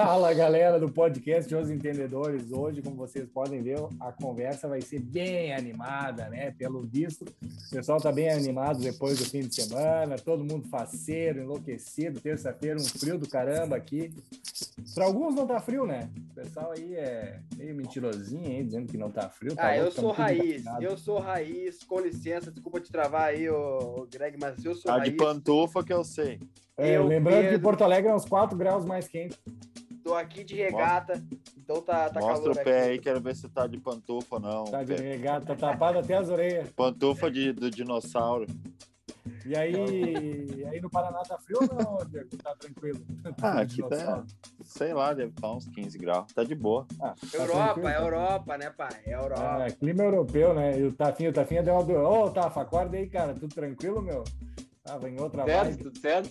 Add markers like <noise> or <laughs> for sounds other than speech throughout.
Fala galera do podcast Os Entendedores. Hoje, como vocês podem ver, a conversa vai ser bem animada, né? Pelo visto, o pessoal tá bem animado depois do fim de semana, todo mundo faceiro, enlouquecido. Terça-feira, um frio do caramba aqui. Para alguns não tá frio, né? O pessoal aí é meio mentirosinho, hein? Dizendo que não tá frio. Tá ah, eu sou raiz, eu sou raiz. Com licença, desculpa te travar aí, o Greg, mas eu sou a raiz. de pantufa que eu sei. É, Eu, lembrando que Pedro- Porto Alegre é uns 4 graus mais quente. Tô aqui de regata, então tá, tá Mostra calor o pé aqui. aí, quero ver se tá de pantufa ou não. Tá de Pé. regata, tá tapado até as orelhas. Pantufa de, do dinossauro. E aí, aí no Paraná tá frio ou não, Diego? Tá tranquilo? <laughs> Ah, aqui tá, sei lá, deve estar uns 15 graus. Tá de boa. Ah, tá Europa, tranquilo, é tá. Europa, né, pai? É Europa. É, clima europeu, né? E o Tafinho, o Tafinha deu uma dor. Ô, Tafa, acorda aí, cara. Tudo tranquilo, meu? Tava em outra Certo, vibe. tudo certo.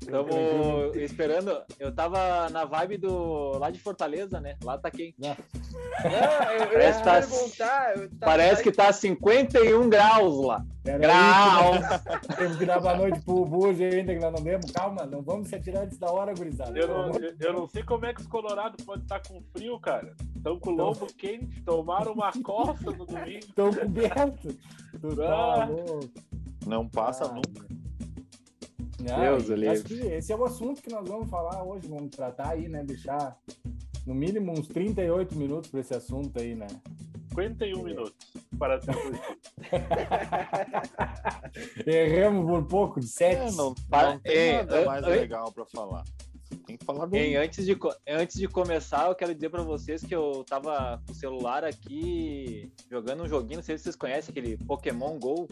Estamos esperando. Eu tava na vibe do lá de Fortaleza, né? Lá tá quente. Não, eu, eu Parece tá- eu- tá- Parece que tá 51 graus lá. Pera Graus! aí, <laughs> que temos que dar boa noite pro Bujo ainda, que nós não demos. Calma, não vamos se atirar antes da hora, gurizada. Eu não, eu, eu não sei como é que os Colorado podem estar com frio, cara. Estão com o lombo quente, tomaram uma coça no domingo. <laughs> Estão cobertos. Tu tá Ah. louco. Não passa Ah, nunca. Não, Deus o esse é o assunto que nós vamos falar hoje. Vamos tratar aí, né? Deixar no mínimo uns 38 minutos para esse assunto aí, né? 51 minutos para. <laughs> Erramos por pouco, de 7. É, não, Para- não tem Ei, nada mais legal pra falar. Tem que falar bem. Antes, de, antes de começar, eu quero dizer pra vocês que eu tava com o celular aqui jogando um joguinho, não sei se vocês conhecem aquele Pokémon GO.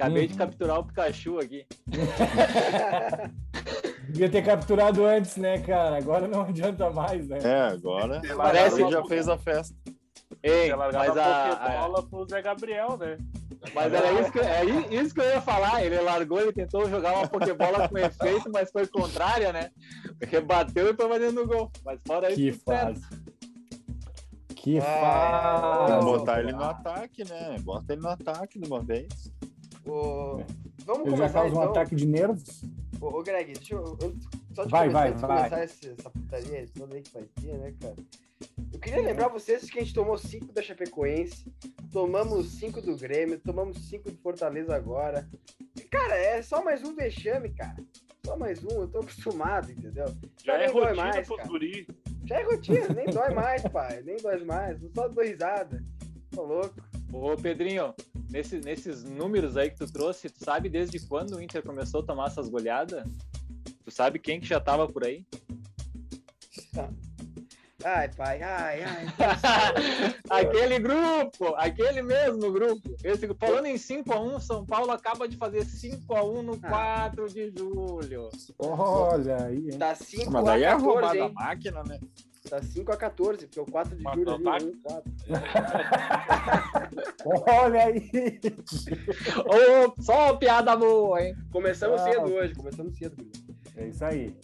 Acabei de Uhum. capturar o Pikachu aqui. <laughs> Devia ter capturado antes, né, cara? Agora não adianta mais, né? É, agora Parece- ele já fez a festa. Ei, mas a a, a, Pokébola pro Zé Gabriel, né? Mas era isso que, é isso que eu ia falar. Ele largou, ele tentou jogar uma Pokébola com efeito, mas foi contrária, né? Rebateu e foi pra dentro do gol. Mas fora isso, Que certo. fase. Que Ah, fase. Que Ah, botar ele no ataque, né? Bota ele no ataque de uma vez. O- Vamos Ele já começar causa um então. ataque de nervos. Ô, ô, Greg, deixa eu. eu- só de Vai, começar, vai, de vai. começar esse- essa putaria toda aí que vai ter, né, cara? Eu queria lembrar vocês que a gente tomou 5 da Chapecoense, tomamos 5 do Grêmio, tomamos 5 do Fortaleza agora. E, cara, é só mais um vexame, cara. Só mais um, eu tô acostumado, entendeu? Já é nem dói rotina mais, pros. Já é rotina, nem dói mais, pai. Nem dói mais. Só dou risada. Tô louco. Ô, Pedrinho, nesse- nesses números aí que tu trouxe, tu sabe desde quando o Inter começou a tomar essas goleadas? Tu sabe quem que já tava por aí? <laughs> Ai, pai, ai, ai. <laughs> aquele grupo, aquele mesmo grupo. Esse, falando em 5x1, São Paulo acaba de fazer 5x1 no Ah. 4 de julho. Olha aí, hein? Tá 5 Mas daí é 14, roubada a máquina, né? Tá 5 a 14, porque o 4 de julho a ali, 1, 4. <laughs> Olha aí. Ô, só piada boa, hein? Começamos Ah. cedo hoje, começamos cedo. É isso aí.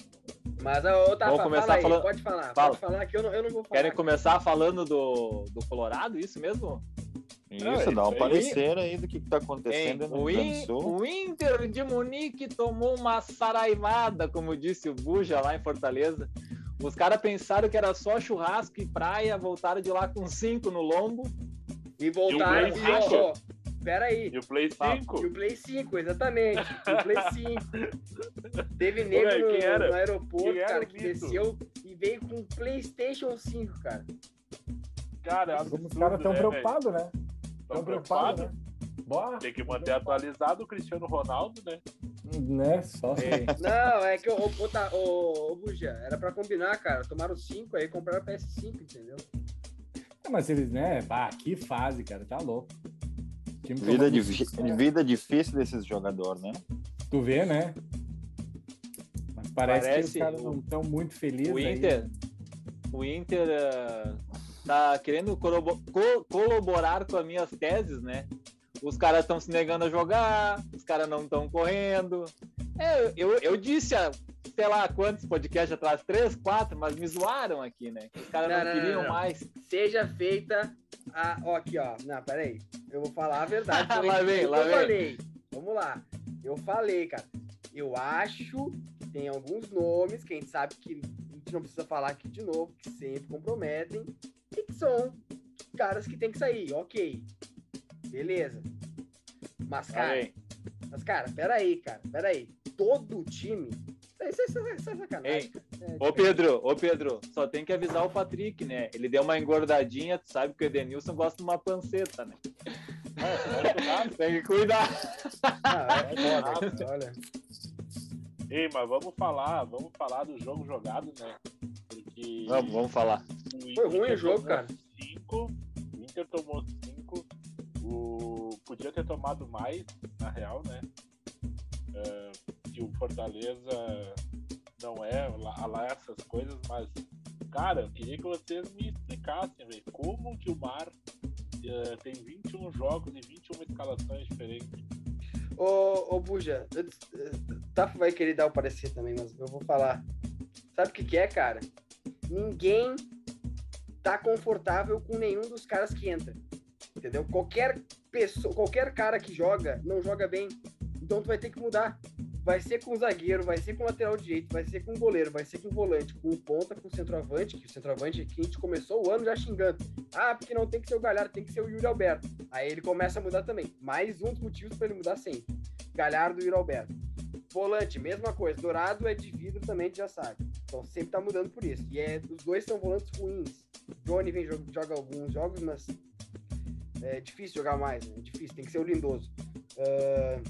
Mas, ô, Tafa, Vamos começar fala aí, falando- pode falar, Fala. pode falar que eu não, eu não vou falar. Querem começar falando do, do Colorado, isso mesmo? Isso, dá um aí. parecer aí do que, que tá Hein? acontecendo no O, Rio o Inter de Munique tomou uma saraivada, como disse o Buja lá em Fortaleza. Os caras pensaram que era só churrasco e praia, voltaram de lá com cinco no lombo. E voltaram, E ó, 5? ó, pera aí. E o Play Fala. 5? E o Play 5, exatamente. E o Play 5. <laughs> Teve nego velho, no, quem era? no aeroporto, Quem era cara, que mito? desceu e veio com o PlayStation 5, cara. Cara, é absurdo, os caras estão né, preocupados, né? Tão preocupados, preocupados. né? Bora. Tem que manter atualizado o Cristiano Ronaldo, né? Né? Só assim. Não, é que o, o, o, tá- o, o Buja, era pra combinar, cara. Tomaram 5 aí, compraram PS5, entendeu? É, Mas eles, né? Bah, que fase, cara. Tá louco. Time Vida, né? vida difícil desses jogadores, né? Tu vê, né? Mas parece, Parece que os caras o- não estão muito felizes. O aí. Inter, o Inter eh, tá querendo colaborar com as minhas teses, né? Os caras estão se negando a jogar, os caras não estão correndo. É, eu, eu disse há sei lá quantos podcasts atrás, três, quatro, mas me zoaram aqui, né? Os caras não, Não, não, queriam não. mais. Seja feita a. Ó, aqui, ó. Não, peraí. Eu vou falar a verdade. <laughs> Lá vem, lá eu vem. falei. Vamos lá. Eu falei, cara. Eu acho que tem alguns nomes que a gente sabe que a gente não precisa falar aqui de novo, que sempre comprometem e que são caras que tem que sair. Ok. Beleza. Mas, cara, mas, cara, peraí, cara. Peraí. Todo o time. Isso, isso, isso, isso é sacanagem. Ei, É, Ô Pedro, ô Pedro, só tem que avisar o Patrick, né? Ele deu uma engordadinha, tu sabe que o Edenilson gosta de uma panceta, né? <laughs> tem que cuidar. Ah, é foda, cara, olha. Ei, mas vamos falar, vamos falar do jogo jogado, né? Porque Vamos, vamos falar. o Foi ruim o jogo, cara. O Inter tomou. Podia ter tomado mais, na real, né? É, que o Fortaleza não é lá, lá essas coisas, mas, cara, eu queria que vocês me explicassem, velho, como que o Mar é, tem 21 jogos e 21 escalações diferentes. Ô, ô Buja, eu- eu- Tafa vai querer dar o parecer também, mas eu vou falar. Sabe o que, que é, cara? Ninguém tá confortável com nenhum dos caras que entra. Entendeu? Qualquer pessoa, qualquer cara que joga, não joga bem. Então tu vai ter que mudar. Vai ser com o zagueiro, vai ser com o lateral direito, vai ser com o goleiro, vai ser com o volante, com o ponta, com o centroavante, que o centroavante aqui a gente começou o ano já xingando. Ah, porque não tem que ser o Galhardo, tem que ser o Yuri Alberto. Aí ele começa a mudar também. Mais um dos motivos para ele mudar sempre. Galhardo e Yuri Alberto. Volante, mesma coisa. Dourado é de vidro também, já sabe. Então sempre tá mudando por isso. E é, os dois são volantes ruins. Johnny vem jo- joga alguns jogos, mas é difícil jogar mais, né? É difícil, tem que ser o lindoso. Ah,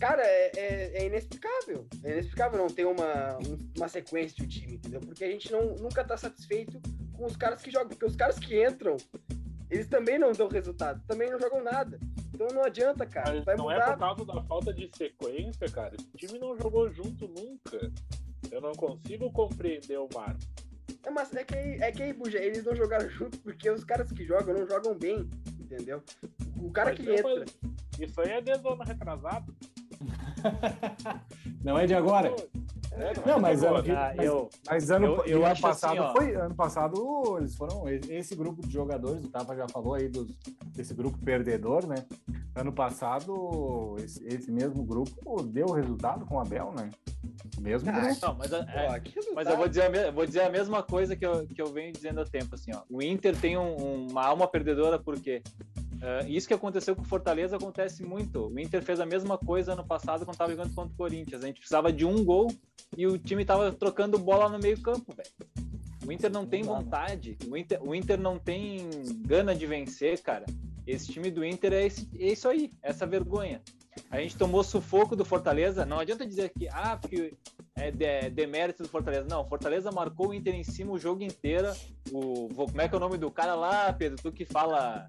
Cara, é, é- é inexplicável. É inexplicável não ter uma, um- uma sequência de um time, entendeu? Porque a gente não, nunca tá satisfeito com os caras que jogam. Porque os caras que entram, eles também não dão resultado, também não jogam nada. Então não adianta, cara. Vai não é mudar. por causa da falta de sequência, cara. Esse time não jogou junto nunca. Eu não consigo compreender o Mar. É, mas é que, é que aí, Buja, eles não jogaram junto porque os caras que jogam não jogam bem, entendeu? O cara Mas que entra. Isso aí é desde o ano retrasado. <laughs> Não é de agora. É, Não, mas é ano agora. que- Ah, mas- eu, Mas ano, Eu- eu ano acho passado assim, foi. Ano passado eles foram. Esse grupo de jogadores, o Tapa já falou aí dos, desse grupo perdedor, né? Ano passado, esse, esse mesmo grupo deu resultado com o Abel, né? Mesmo Ah, grupo. não, mas, é- Pô, mas eu vou dizer, a me- vou dizer a mesma coisa que eu, que eu venho dizendo há tempo, assim, ó. O Inter tem um- uma alma perdedora porque ah, isso que aconteceu com o Fortaleza acontece muito. O Inter fez a mesma coisa ano passado quando estava jogando contra o Corinthians. A gente precisava de um gol e o time tava trocando bola no meio campo, velho. O Inter não tem Não dá, né? vontade, o Inter, o Inter não tem gana de vencer, cara. Esse time do Inter é, esse- é isso aí, essa vergonha. A gente tomou sufoco do Fortaleza. Não adianta dizer que, ah, porque é de- demérito do Fortaleza. Não, Fortaleza marcou o Inter em cima o jogo inteiro. O, como é que é o nome do cara lá, Pedro? Tu que fala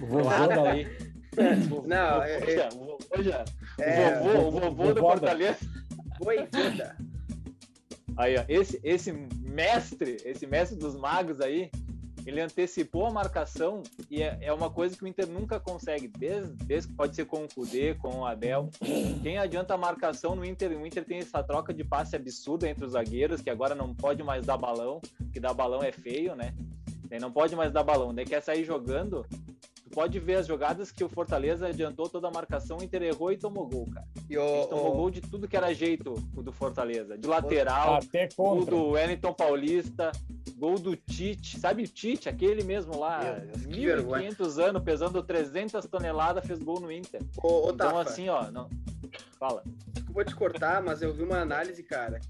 O vovô nada da, aí. O- Não, o- é- poxa, o vovô já- É, o vovô, o vovô do vovó da- Fortaleza. Voivoda. Aí, ó, esse, esse mestre, esse mestre dos magos aí, ele antecipou a marcação e é, é uma coisa que o Inter nunca consegue, desde, desde pode ser com o Kudê, com o Abel. Quem adianta a marcação no Inter? O Inter tem essa troca de passe absurda entre os zagueiros, que agora não pode mais dar balão, que dar balão é feio, né? Daí não pode mais dar balão, quer sair jogando. Tu pode ver as jogadas que o Fortaleza adiantou toda a marcação, o Inter errou e tomou gol, cara. E A o, gente tomou o- gol de tudo que era jeito o do Fortaleza. De lateral, até Gol do Wellington Paulista, gol do Tite, sabe o Tite, aquele mesmo lá, Deus, que vergonha. 1.500 anos, pesando 300 toneladas, fez gol no Inter. o, o Então Tafa, assim, ó, não... fala. eu vou te cortar, mas eu vi uma análise, cara,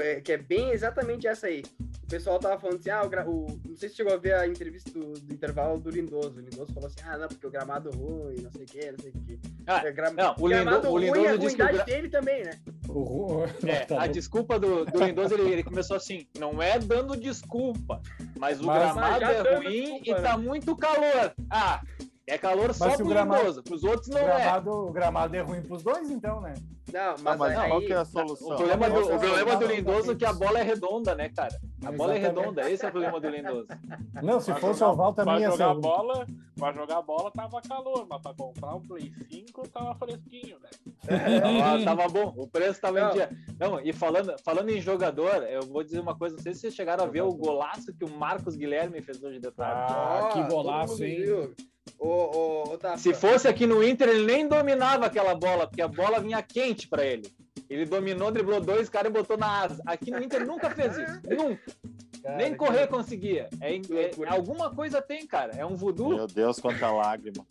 foi, que é bem exatamente essa aí. O pessoal tava falando assim, ah, o, o- não sei se chegou a ver a entrevista do, do intervalo do Lindoso. O Lindoso falou assim, ah, não, porque o gramado ruim, não sei o que, não sei o que. Ah, É, gra- não, o gramado Lindo- o ruim, Lindoso a disse que o ruindade gra- dele também, né? O Ru- É, Tá a desculpa do, do Lindoso, ele, ele começou assim, não é dando desculpa, mas o Mas- gramado Mas é ruim desculpa, e tá muito calor. Ah, É calor só Mas pro o gramado- pros outros O não é. gramado, o gramado é ruim pros dois, então, né? Não, Não, mas, mas aí... qual que é a O solução? problema, do, Não, o problema do Lindoso é que a bola é redonda, né, cara? A bola é redonda, esse é o problema do Lindoso. Não, se Pra fosse jogar- oval também pra ia ser jogar bola, pra jogar bola tava calor, mas pra comprar um Play 5 tava fresquinho, né? Tava, tava bom, o preço tava Não. em dia. Não, e falando, falando em jogador, eu vou dizer uma coisa, não sei se vocês chegaram a ver o golaço que o Marcos Guilherme fez hoje de tarde. Ah, Ó, que golaço, hein? viu. Ô, ô, Se fosse aqui no Inter, ele nem dominava aquela bola, porque a bola vinha quente pra ele. Ele dominou, driblou dois caras e botou na asa. Aqui no Inter nunca fez isso. <laughs> Nunca. cara, Nem que- correr conseguia. É, é- alguma coisa tem, cara. É um voodoo. Meu Deus, quanta lágrima.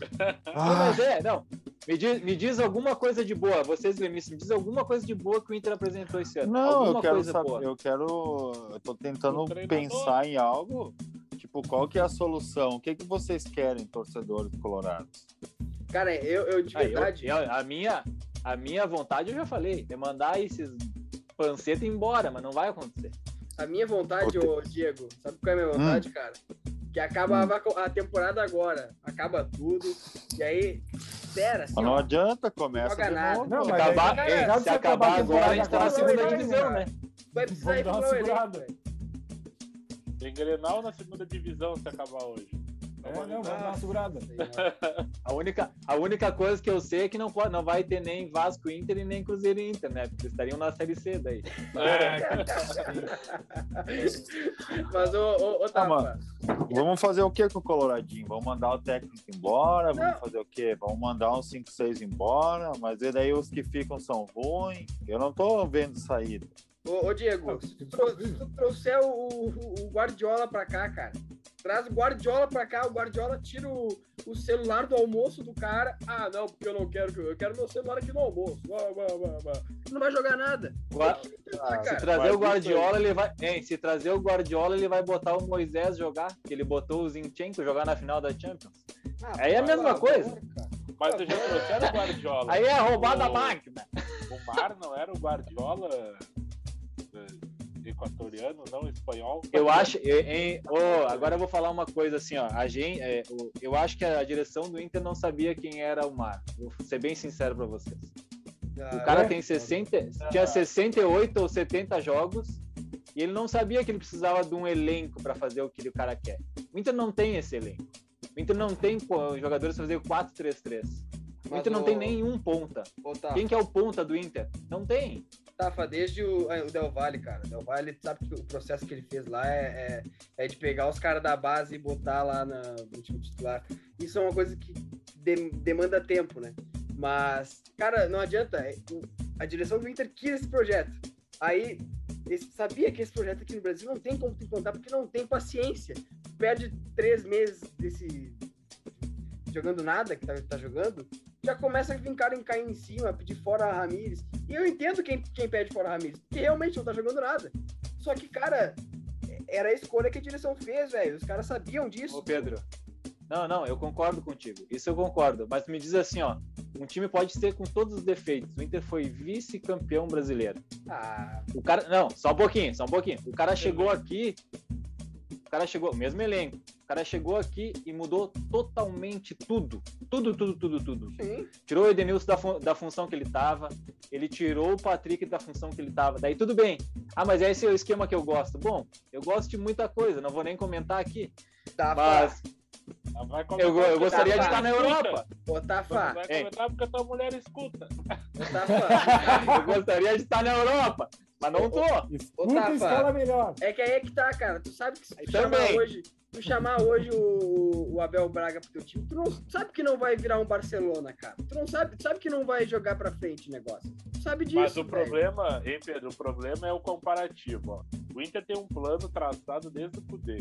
<laughs> Não, mas é, não. Me diz, me diz alguma coisa de boa. Vocês, gremistas, me diz alguma coisa de boa que o Inter apresentou esse ano. Não, alguma eu quero coisa saber, boa. eu quero, eu tô tentando pensar em algo, tipo, qual que é a solução? O que que vocês querem, torcedores colorados? Cara, eu, eu de Ah, eu- verdade. eu- a, minha, a minha vontade eu já falei, é mandar esses panceta embora, mas não vai acontecer. A minha vontade, ô Diego, sabe qual é a minha vontade, cara? Que acabava a temporada agora. Acaba tudo. E aí, espera, assim, não ó, adianta, começa joga nada. Não, mas Acabar, é, se acabar agora, a gente tá na segunda divisão, né? vai precisar ir pro elenco, velho. Tem Grenal na segunda divisão se acabar hoje. É, não, vamos dar uma segurada. Senhora. A única, a única coisa que eu sei é que não, pode, não vai ter nem Vasco Inter e nem Cruzeiro Inter, né? Porque estariam na Série C daí. <laughs> Mas, ô, ô, ô Tafa, mano. Vamos fazer o que com o Coloradinho? Vamos mandar o técnico embora? Vamos Não. fazer o quê? Vamos mandar uns 5, 6 embora? Mas e daí os que ficam são ruins? Eu não tô vendo saída. Ô, ô, Diego, se tu, trou- se tu trouxer o, o- o Guardiola pra cá, cara, traz o Guardiola pra cá, o Guardiola tira o, o celular do almoço do cara. Ah, não, porque eu não quero, que eu quero meu celular aqui no almoço. Vá, vá, vá. Não vai jogar nada. Ah, Se trazer o Guardiola, ele vai. Hein, se trazer o Guardiola, ele vai botar o Moisés jogar, que ele botou o Zinchenko jogar na final da Champions. Ah, aí é a mesma coisa. Mas eu já trouxeram o Guardiola. Aí é roubada a máquina. O Mar não era o Guardiola equatoriano, não espanhol. Eu acho. eu- hein, ô, agora eu vou falar uma coisa assim, ó. A gente, é, eu acho que a direção do Inter não sabia quem era o Mar. Vou ser bem sincero pra vocês. Ah, O cara é? tem 60, tinha 68 ou 70 jogos e ele não sabia que ele precisava de um elenco para fazer o que o cara quer. O Inter não tem esse elenco. O Inter não tem jogadores para fazer o 4-3-3. O Inter não o- tem nenhum ponta. Tafa, Quem que é o ponta do Inter? Não tem. Tafa, desde o, é, o Del Valle, cara. Del Valle, sabe que o processo que ele fez lá é, é, é de pegar os caras da base e botar lá na, no time titular. Isso é uma coisa que de- demanda tempo, né? Mas, cara, não adianta. é, A direção do Inter quis esse projeto. Aí, sabia que esse projeto aqui no Brasil não tem como implantar, porque não tem paciência. Perde três meses desse. jogando nada que tá, tá jogando, já começa a vir cara em cair em cima, pedir fora a Ramires. E eu entendo quem, quem pede fora a Ramires, porque realmente não tá jogando nada. Só que, cara, era a escolha que a direção fez, velho. Os caras sabiam disso. Ô Pedro. Não, não, eu concordo contigo. Isso eu concordo. Mas me diz assim, ó. Um time pode ser com todos os defeitos. O Inter foi vice-campeão brasileiro. Ah, O cara. Não, só um pouquinho, só um pouquinho. O cara chegou aqui. O cara chegou, mesmo elenco. O cara chegou aqui e mudou totalmente tudo. Tudo, tudo, tudo, tudo. sim. Tirou o Edenilson da, fun- da função que ele tava. Ele tirou o Patrick da função que ele tava. Daí tudo bem. Ah, mas esse é o esquema que eu gosto. Bom, eu gosto de muita coisa, não vou nem comentar aqui. Tafa, Mas vai eu, comentar eu gostaria de estar na Europa. Tafa, Vai Ei. comentar porque a tua mulher escuta. ô Tafa. <laughs> Eu gostaria de estar na Europa, mas não tô. Escuta escala melhor. É que aí é que tá, cara. Tu sabe que se tu chamar hoje, tu chamar hoje o, o Abel Braga pro teu time, tu não sabe que não vai virar um Barcelona, cara. Tu não sabe, tu sabe que não vai jogar pra frente o negócio. Tu sabe disso. Mas o velho. problema, hein, Pedro? O problema é o comparativo. Ó. O Inter tem um plano traçado desde o Cudê,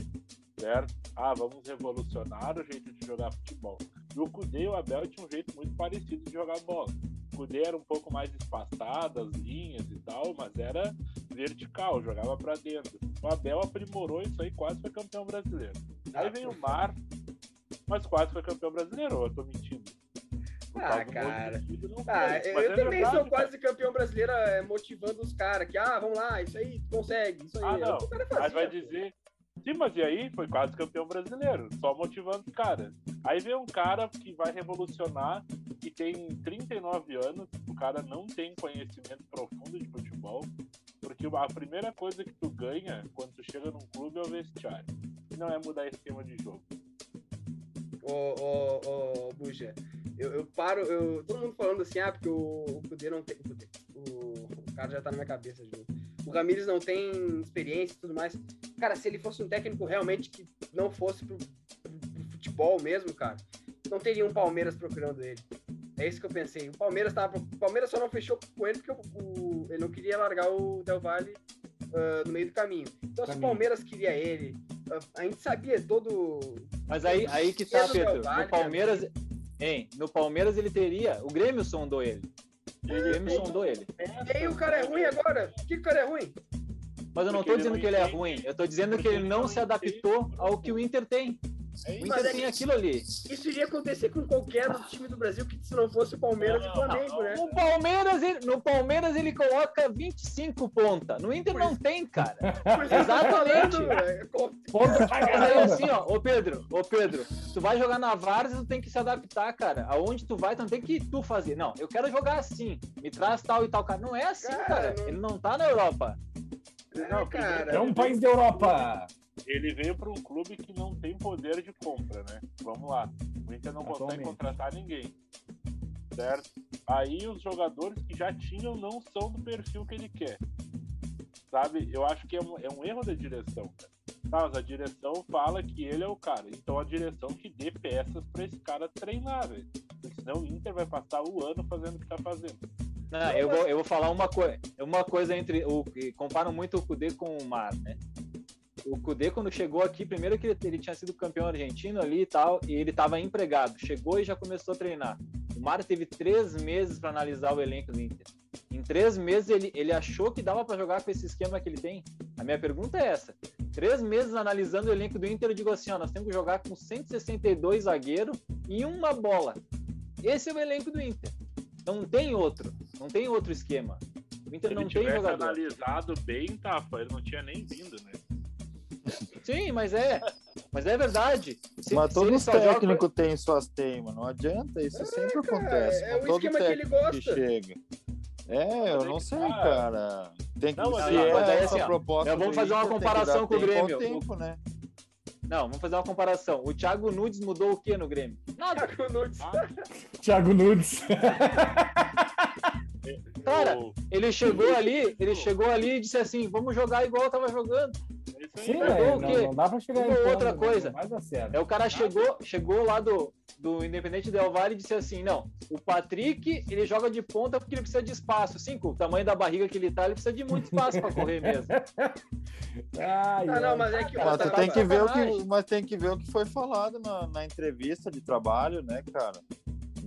certo? Ah, vamos revolucionar o jeito de jogar futebol. E o Cudê e o Abel tinham um jeito muito parecido de jogar bola. Cudê era um pouco mais espaçado, as linhas e tal, mas era vertical, jogava pra dentro. O Abel aprimorou isso aí, quase foi campeão brasileiro. Aí Ah, vem por o Mar, mas quase foi campeão brasileiro, ou eu tô mentindo? Ah, cara. Ah, eu, Mas eu é também verdade, sou cara. quase campeão brasileiro é, motivando os caras que, ah, vamos lá, isso aí, tu consegue, isso aí. Ah, É o não. que o cara Aí vai dizer. Sim, mas e aí? Foi quase campeão brasileiro. Só motivando os caras. Aí vem um cara que vai revolucionar e tem 39 anos, o cara não tem conhecimento profundo de futebol, porque a primeira coisa que tu ganha quando tu chega num clube é o vestiário. Não é mudar esquema de jogo. Ô, ô, ô, Buja, eu, eu paro, eu, todo mundo falando assim, ah, porque o, o não tem. O, o, o cara já tá na minha cabeça de novo. O Ramires não tem experiência e tudo mais. Cara, se ele fosse um técnico realmente que não fosse pro, pro, futebol mesmo, cara, não teria um Palmeiras procurando ele. É isso que eu pensei. O Palmeiras tava. O Palmeiras só não fechou com ele porque o, o, ele não queria largar o Del Valle uh, no meio do caminho. Então, se o Palmeiras queria ele, uh, a gente sabia todo. Mas aí, aí que tá, Pedro. Valle, No Palmeiras, hein, no Palmeiras ele teria. O Grêmio sondou ele. O Grêmio sondou ele. E aí o cara é ruim agora? Por que o cara é ruim? Mas eu não Porque tô ele dizendo não que ele é ruim. Eu tô dizendo que Porque ele ele não não se adaptou ao que o Inter tem. É O isso. Mas Inter é tem aquilo ali. Isso iria acontecer com qualquer outro time do Brasil que se não fosse o Palmeiras e o Não, Flamengo, não, né? No Palmeiras, ele, no Palmeiras ele coloca 25 ponta. No Inter não tem, cara. <laughs> Pois é, Exatamente. Ponto pra Mas aí caramba. assim, ó, ô Pedro, ô Pedro, tu vai jogar na Várzea, tu tem que se adaptar, cara. Aonde tu vai, tu não tem que tu fazer. Não, eu quero jogar assim. Me traz tal e tal, cara. Não é assim, Cara, cara. não- Ele não tá na Europa. Não, cara. É um país da Europa. Ele veio para um clube que não tem poder de compra, né? Vamos lá. O Inter não consegue Atualmente. contratar ninguém. Certo? Aí os jogadores que já tinham não são do perfil que ele quer. Sabe? Eu acho que é um, é um erro da direção. cara. Tá, mas a direção fala que ele é o cara. Então a direção que dê peças para esse cara treinar, velho. Porque Senão o Inter vai passar o ano fazendo o que tá fazendo. Não, eu, vou, eu vou falar uma, coi uma coisa entre. O, que comparam muito o Kudê com o Mar, né? O Kudê, quando chegou aqui, primeiro que ele, tinha sido campeão argentino ali e tal, e ele estava empregado. Chegou e já começou a treinar. O Mar teve três meses para analisar o elenco do Inter. Em três meses ele, ele achou que dava para jogar com esse esquema que ele tem. A minha pergunta é essa: três meses analisando o elenco do Inter, eu digo assim: ó, nós temos que jogar com 162 zagueiros e uma bola. Esse é o elenco do Inter. Não tem outro. Não tem outro esquema. O Inter Se não ele tem jogador. analisado bem, Tafa, ele não tinha nem vindo, né? Sim, mas é. Mas é verdade. Se, Mas os só joga- têm suas teimas, não adianta, isso sempre cara, acontece. é com o todo esquema que ele técnico gosta. chega. É, eu é não que sei, tá. cara. Tem que Não, mas é mas assim, proposta. eu vou do fazer uma tem que comparação com o Grêmio. tempo, né? Não, vamos fazer uma comparação. O Thiago Nunes mudou o que no Grêmio? Nada. Thiago Nunes. Ah, Thiago Nunes. <laughs> Cara, o- Ele chegou ali, ele chegou ali e disse assim: vamos jogar igual eu tava jogando. é Sim, quê? Não, não dá pra chegar ponto, outra coisa. É o cara chegou, chegou lá do, do Independente Del Valle e disse assim: não, o Patrick ele joga de ponta porque ele precisa de espaço. Sim, com o tamanho da barriga que ele tá, ele precisa de muito espaço para correr mesmo. <laughs> Ai, Ah, não, mas é que Mas, tá- tu tá- tem que ver o que, mas tem que ver o que foi falado na, na entrevista de trabalho, né, cara?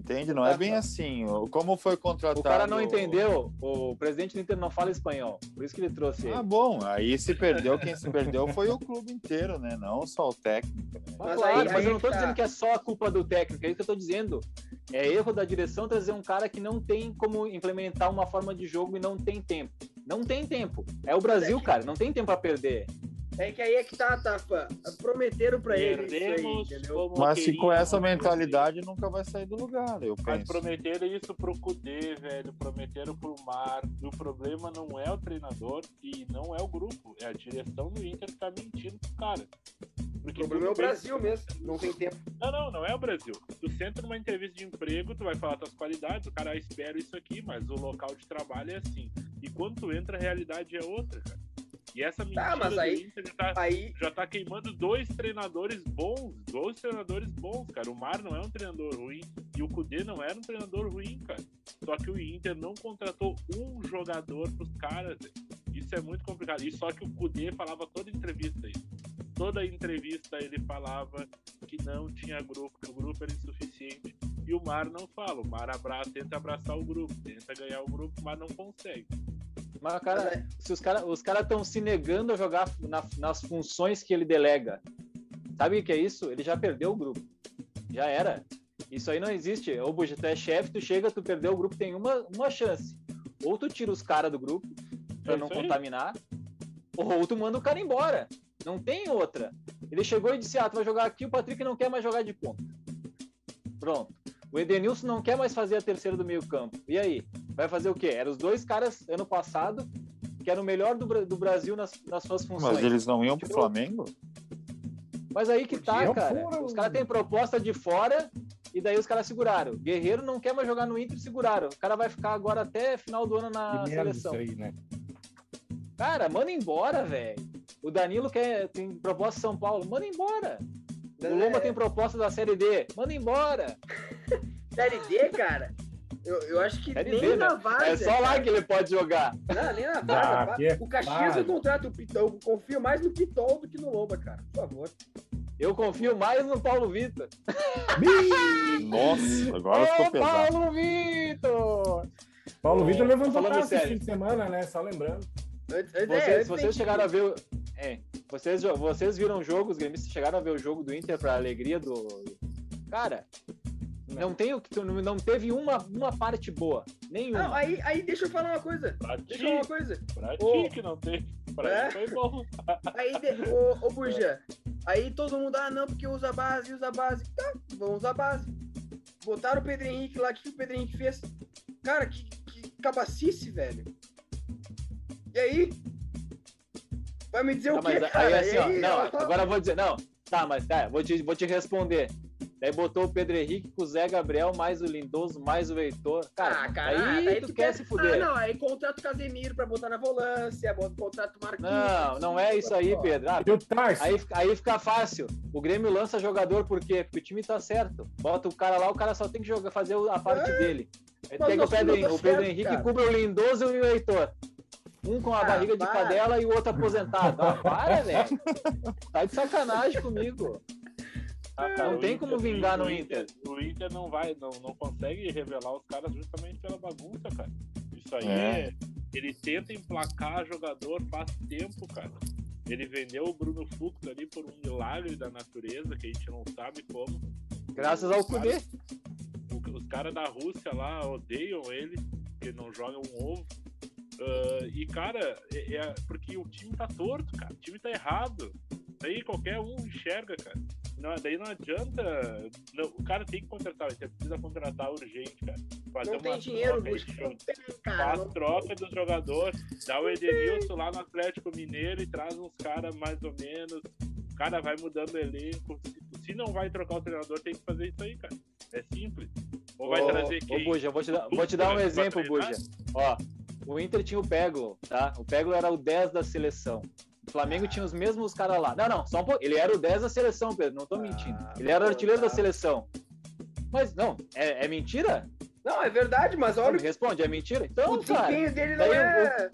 Entende? Não é Tá, bem tá. assim. Como foi contratado. O cara não entendeu, o presidente do Inter não fala espanhol, por isso que ele trouxe ele. Ah, bom, aí se perdeu, quem se perdeu foi o clube inteiro, né? Não só o técnico. Né? Mas, claro, aí- mas aí eu não tô tá. dizendo que é só a culpa do técnico, é isso que eu tô dizendo. É erro da direção trazer um cara que não tem como implementar uma forma de jogo e não tem tempo. Não tem tempo. É o Brasil, cara, não tem tempo pra perder. É que aí é que tá, Tafa. Prometeram pra ele isso aí, Perdemos entendeu? como Mas se com essa mas mentalidade nunca vai sair do lugar, eu Mas penso. prometeram isso pro Kudê, velho. Prometeram pro Mar. E o problema não é o treinador e não é o grupo. É a direção do Inter que tá mentindo pro cara. O Porque problema é o Brasil mesmo. Não tem tempo. Não, não, não é o Brasil. Tu senta numa entrevista de emprego, tu vai falar tuas qualidades, o cara "Ah, espera isso aqui, mas o local de trabalho é assim. E quando tu entra, a realidade é outra, cara. E essa mentira mas do aí- Inter já tá, Aí, já tá queimando dois treinadores bons, dois treinadores bons, cara. O Mar não é um treinador ruim e o Kudê não era um treinador ruim, cara. Só que o Inter não contratou um jogador pros caras. Isso é muito complicado. E só que o Kudê falava toda entrevista isso. Toda entrevista ele falava que não tinha grupo, que o grupo era insuficiente. E o Mar não fala. O Mar abra... tenta abraçar o grupo, tenta ganhar o grupo, mas não consegue. Mas, cara, é- se os caras os cara estão se negando a jogar na- nas funções que ele delega. Sabe o que é isso? Ele já perdeu o grupo. Já era. Isso aí não existe. Buja, tu é chefe, tu chega, tu perdeu o grupo, tem uma, uma chance. Ou tu tira os caras do grupo pra É não contaminar, ou tu manda o cara embora. Não tem outra. Ele chegou e disse: Ah, tu vai jogar aqui, o Patrick não quer mais jogar de ponta. Pronto. O Edenilson não quer mais fazer a terceira do meio campo. E aí? Vai fazer o quê? Eram os dois caras ano passado que eram o melhor do, do Brasil nas, nas suas funções. Mas eles não iam pro Tipo, Flamengo? Mas aí que tá, Podiam, cara. foram. Os caras têm proposta de fora e daí os caras seguraram. Guerreiro não quer mais jogar no Inter, seguraram. O cara vai ficar agora até final do ano na Que merda isso seleção. aí, né? Cara, manda embora, velho. O Danilo quer, tem proposta de São Paulo, manda embora. O Lomba tem proposta da Série D, manda embora. <laughs> Série D, cara. Eu, eu acho que Série nem D, na né? vaga. É só lá que ele pode jogar. Não, nem na Ah, vaga. que- o Caxias para. não contrata o Pitol. Eu confio mais no Pitol do que no Lomba, cara. Por favor. Eu confio mais no Paulo Vitor. Nossa, agora ficou pesado. Paulo Vitor! Paulo Vitor levantou taça esse sério. fim de semana, né? Só lembrando. Vocês, é, vocês chegaram a ver o. É, vocês, vocês viram o jogo, os gremistas chegaram a ver o jogo do Inter pra alegria do. Cara, não, tem o que tu- não teve uma, uma parte boa. Nenhuma. Não, aí, aí deixa eu falar uma coisa. Pra Deixa eu ti, falar uma coisa. pra Ô. ti que não tem. Pra É? foi bom. <laughs> Aí, de, ô, ô Burja, aí todo mundo, ah, não, porque usa base, usa base. Tá, vamos usar base. Botaram o Pedro Henrique lá, o que que o Pedro Henrique fez? Cara, que, que cabacice, velho. E aí? Vai me dizer Tá, o quê, mas cara? aí assim, ó, aí, não, ó, <laughs> agora eu vou dizer, não, tá, mas tá, vou te, vou te responder. Daí botou o Pedro Henrique com o Zé Gabriel, mais o Lindoso, mais o Heitor. Cara, Ah, cara, aí, daí tu, quer se Ah, fuder. não, aí contrata o Casemiro pra botar na volância, bota contrato o Marquinhos. Não, não é isso aí, Pedro. Ah? Aí, aí fica fácil. O Grêmio lança jogador por quê? Porque o time tá certo. Bota o cara lá, o cara só tem que jogar, fazer a parte É. dele. Aí Mas pega o Pedro, tá o Pedro certo, Henrique, cara. cubra o Lindoso e o Heitor. Um com a Ah, barriga de para. cadela e o outro aposentado. Ah, para, <laughs> velho. Tá de sacanagem comigo. Ah, cara, Não tem como vingar no Inter. O Inter não vai, não, não consegue revelar os caras justamente pela bagunça, cara. Isso aí É. é. Ele tenta emplacar jogador faz tempo, cara. Ele vendeu o Bruno Fux ali por um milagre da natureza, que a gente não sabe como. Graças ao Os Cudê. caras- o- Os caras da Rússia lá odeiam ele, porque não joga um ovo. Ah, e, cara, é, é porque o time tá torto, cara. O time tá errado. Daí qualquer um enxerga, cara. Não, daí não adianta. não, o cara tem que contratar, ele precisa contratar urgente, cara. Fazer Não tem uma dinheiro, troca tem, cara. Faz troca dos jogadores, dá o Edenilson lá no Atlético Mineiro e traz uns caras mais ou menos. O cara vai mudando o elenco. Se, não vai trocar o treinador, tem que fazer isso aí, cara. É simples. Ou vai Ô, trazer Ô, quem? Buja, vou te dar, vou te dar um exemplo? Buja. Ó, o Inter tinha o Peglo, tá? O Peglo era o 10 da seleção. O Flamengo tinha os mesmos caras lá. Não, não, só um pouco. Ele era o 10 da seleção, Pedro, não tô mentindo. Ah, Ele era o artilheiro da tá. seleção. Mas, não, é, é mentira? Não, é verdade, mas olha me responde, é mentira? Então, o cara, dele não é.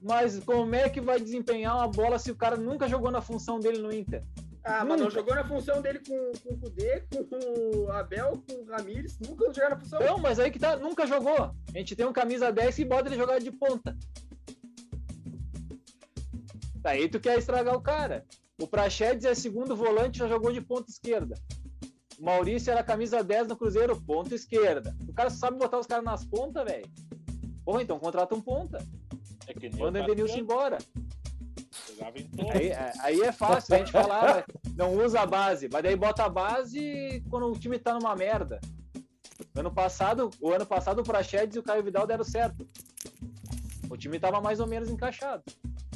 mas como é que vai desempenhar uma bola se o cara nunca jogou na função dele no Inter? Ah, mas não jogou na função dele com, com o Kudê, com o Abel, com o Ramires, nunca jogou na função. Não, mas aí que tá, nunca jogou. A gente tem um camisa 10 e bota ele jogar de ponta. Daí tu quer estragar o cara. O Praxedes é segundo volante, já jogou de ponta esquerda. O Maurício era camisa 10 no Cruzeiro, ponta esquerda. O cara sabe botar os caras nas pontas, velho. Porra, então contrata um ponta. É que Manda o Edenilson embora. Aí, é- aí é fácil a gente falar, "Ah, não usa a base. Mas daí bota a base quando o time tá numa merda. Ano passado, o ano passado o Praxedes e o Caio Vidal deram certo. O time tava mais ou menos encaixado.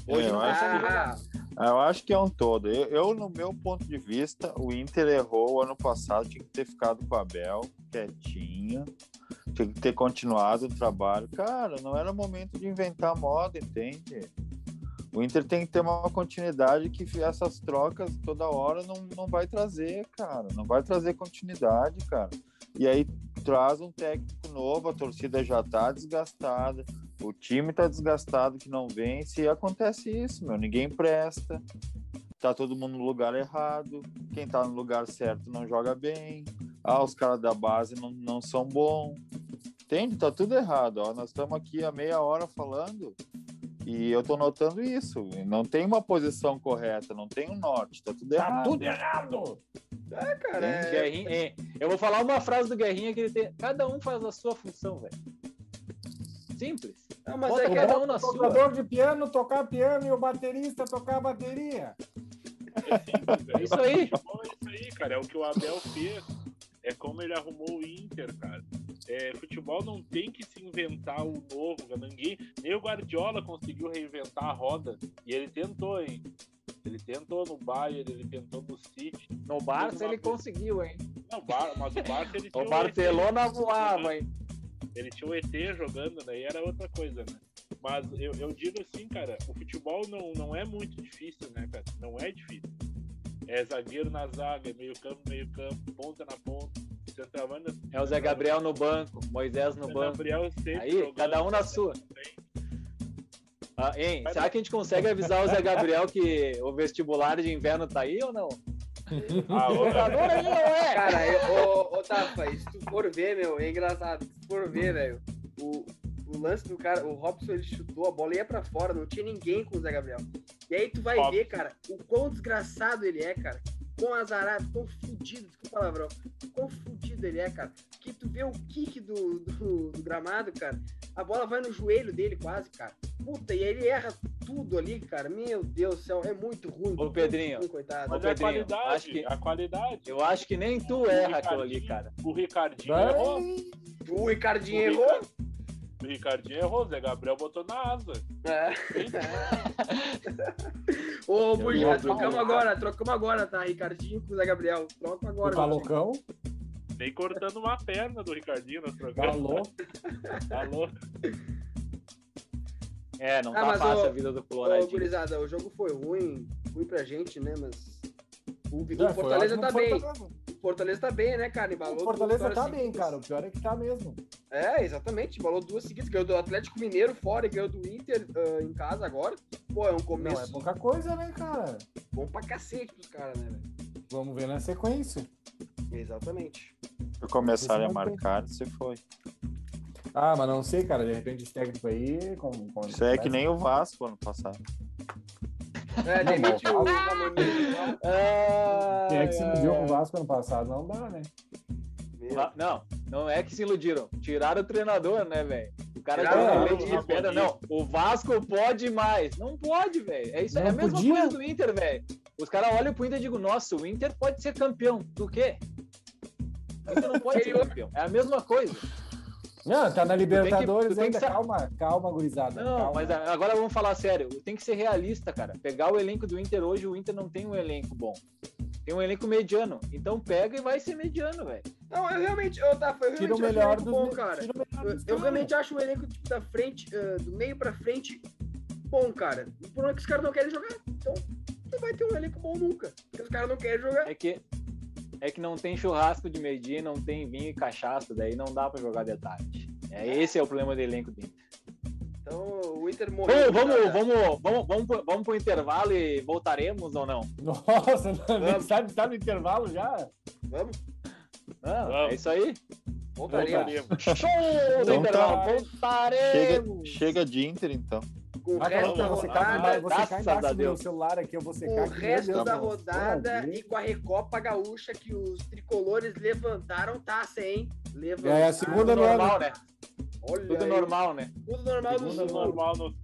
Hoje É, eu acho que- jogar. Ah, Eu acho que é um todo. Eu, eu, no meu ponto de vista, o Inter errou ano passado, tinha que ter ficado com o Abel, quietinho, tinha que ter continuado o trabalho. Cara, não era momento de inventar moda, entende? O Inter tem que ter uma continuidade que essas trocas toda hora não, não vai trazer, cara. Não vai trazer continuidade, cara. E aí traz um técnico novo, a torcida já tá desgastada, o time tá desgastado que não vence e acontece isso, meu. Ninguém presta. Tá todo mundo no lugar errado. Quem tá no lugar certo não joga bem. Ah, os caras da base não, não são bons. Entende? Tá tudo errado. Ó. Nós estamos aqui há meia hora falando e eu tô notando isso. Não tem uma posição correta, não tem um norte. Tá tudo Tá errado. tudo errado! É, cara. É... Guerrinha, é, eu vou falar uma frase do Guerrinha que ele tem. Cada um faz a sua função, velho. Simples. Não, mas Bota é cada um na O sua. tocador de piano tocar piano e o baterista tocar bateria. É <laughs> Isso aí. É isso aí, cara. É o que o Abel fez. É como ele arrumou o Inter, cara. É, futebol não tem que se inventar o novo, cara. Ninguém, nem o Guardiola conseguiu reinventar a roda. E ele tentou, hein? Ele tentou no Bayern, ele tentou no City. No Barça ele conseguiu, hein? Não, mas o Barça ele <laughs> O Barcelona voava, hein? Ele tinha o ET jogando, daí era outra coisa, né? Mas eu, eu digo assim, cara, o futebol não, não é muito difícil, né, cara? Não é difícil. É zagueiro na zaga, é meio campo, meio campo, ponta na ponta, centroavante. É o Zé Gabriel no banco, Moisés no Zé banco. Gabriel sempre Aí, jogando, cada um na sua. Ah, hein, será que a gente consegue avisar o Zé Gabriel que o vestibular de inverno tá aí ou não? Ah, <laughs> O outra, jogador aí não é! Cara, eu, ô, ô Tafa, se tu for ver, meu, é engraçado. Se tu for ver, velho, o, o lance do cara, o Robson ele chutou a bola e ia pra fora, não tinha ninguém com o Zé Gabriel. E aí tu vai Óbvio. ver, cara, o quão desgraçado ele é, cara. Quão azarado, quão fudido, desculpa o palavrão, quão fudido ele é, cara. Que tu vê o kick do, do, do gramado, cara, a bola vai no joelho dele quase, cara. Puta, e aí ele erra tudo ali, cara. Meu Deus do céu, é muito ruim. Ô, Pedrinho, ruim, coitado. mas Ô, é a Pedrinho, qualidade, acho que- a qualidade. Eu acho que nem tu erra aquilo ali, cara. O Ricardinho Vai. errou. O Ricardinho O errou. Ricardinho errou, Zé Gabriel botou na asa. É. <laughs> Ô, Buja, trocamos agora, trocamos agora, tá? Ricardinho com o Zé Gabriel. Troca agora. Calocão, Nem cortando uma perna do Ricardinho no programa. falou. Alô? É, não Ah, tá fácil o- a vida do Ô, Coloradinho. gurizada, o jogo foi ruim, ruim pra gente, né? Mas o, o É, foi Fortaleza ótimo tá bem. Fortaleza. O Fortaleza tá bem, né, cara? Embalou O Fortaleza tá bem, seguidas. cara. O pior é que tá mesmo. É, exatamente. Embalou duas seguidas. Ganhou do Atlético Mineiro fora e ganhou do Inter ah, em casa agora. Pô, é um Não, começo é pouca coisa, né, cara? bom pra cacete pros caras, né, velho? Vamos ver na sequência. Exatamente. Se começarem a não tem. marcar, se foi. Ah, mas não sei, cara. De repente esse técnico aí. Como, como Isso é que nem o Vasco ano passado. É, Não, demite o? Ah, Quem é que se iludiu com o Vasco ano passado? Não dá, né? Ah, Não, não é que se iludiram. Tiraram o treinador, né, velho? O cara Tiraram leite de pedra. Não, o Vasco pode mais. Não pode, velho. É isso, é Não a mesma podia? coisa do Inter, velho. Os caras olham pro Inter e digam, nossa, o Inter pode ser campeão. Do quê? O Inter não pode ser campeão. É a mesma coisa. Não, tá na Libertadores tu tem ainda. que sa- Calma, calma, gurizada. Não, calma. mas agora vamos falar sério. Tem que ser realista, cara. Pegar o elenco do Inter hoje, o Inter não tem um elenco bom. Tem um elenco mediano. Então pega e vai ser mediano, velho. Não, eu realmente, eu, tá, eu Tira o realmente melhor acho o bom, cara. tira o melhor Eu, eu realmente acho o elenco tipo, da frente, ah, do meio pra frente, bom, cara. O problema é que os caras não querem jogar. Então, não vai ter um elenco bom nunca. Porque os caras não querem jogar. É que é que não tem churrasco de meio-dia, não tem vinho e cachaça, daí não dá pra jogar de tarde. É, esse é o problema do elenco do Inter. Então, o Inter morreu. Vamos, vamos, vamos, vamos, vamos, pro- vamos pro intervalo e voltaremos ou não? Nossa, Vamos. sabe, tá no intervalo já? Vamos, Não, Vamos. é isso aí. voltaremos. Show do Então intervalo, tá. Chega, voltaremos. chega de Inter, então. O Ah, resto da secar, rodada, embaixo do meu Deus. celular aqui, eu vou secar o resto da rodada e com a Recopa Gaúcha que os tricolores levantaram taça, hein? Levantaram. É a segunda Tudo no normal, né? Olha Tudo aí, normal, né? Tudo normal do Segunda Sul. Normal no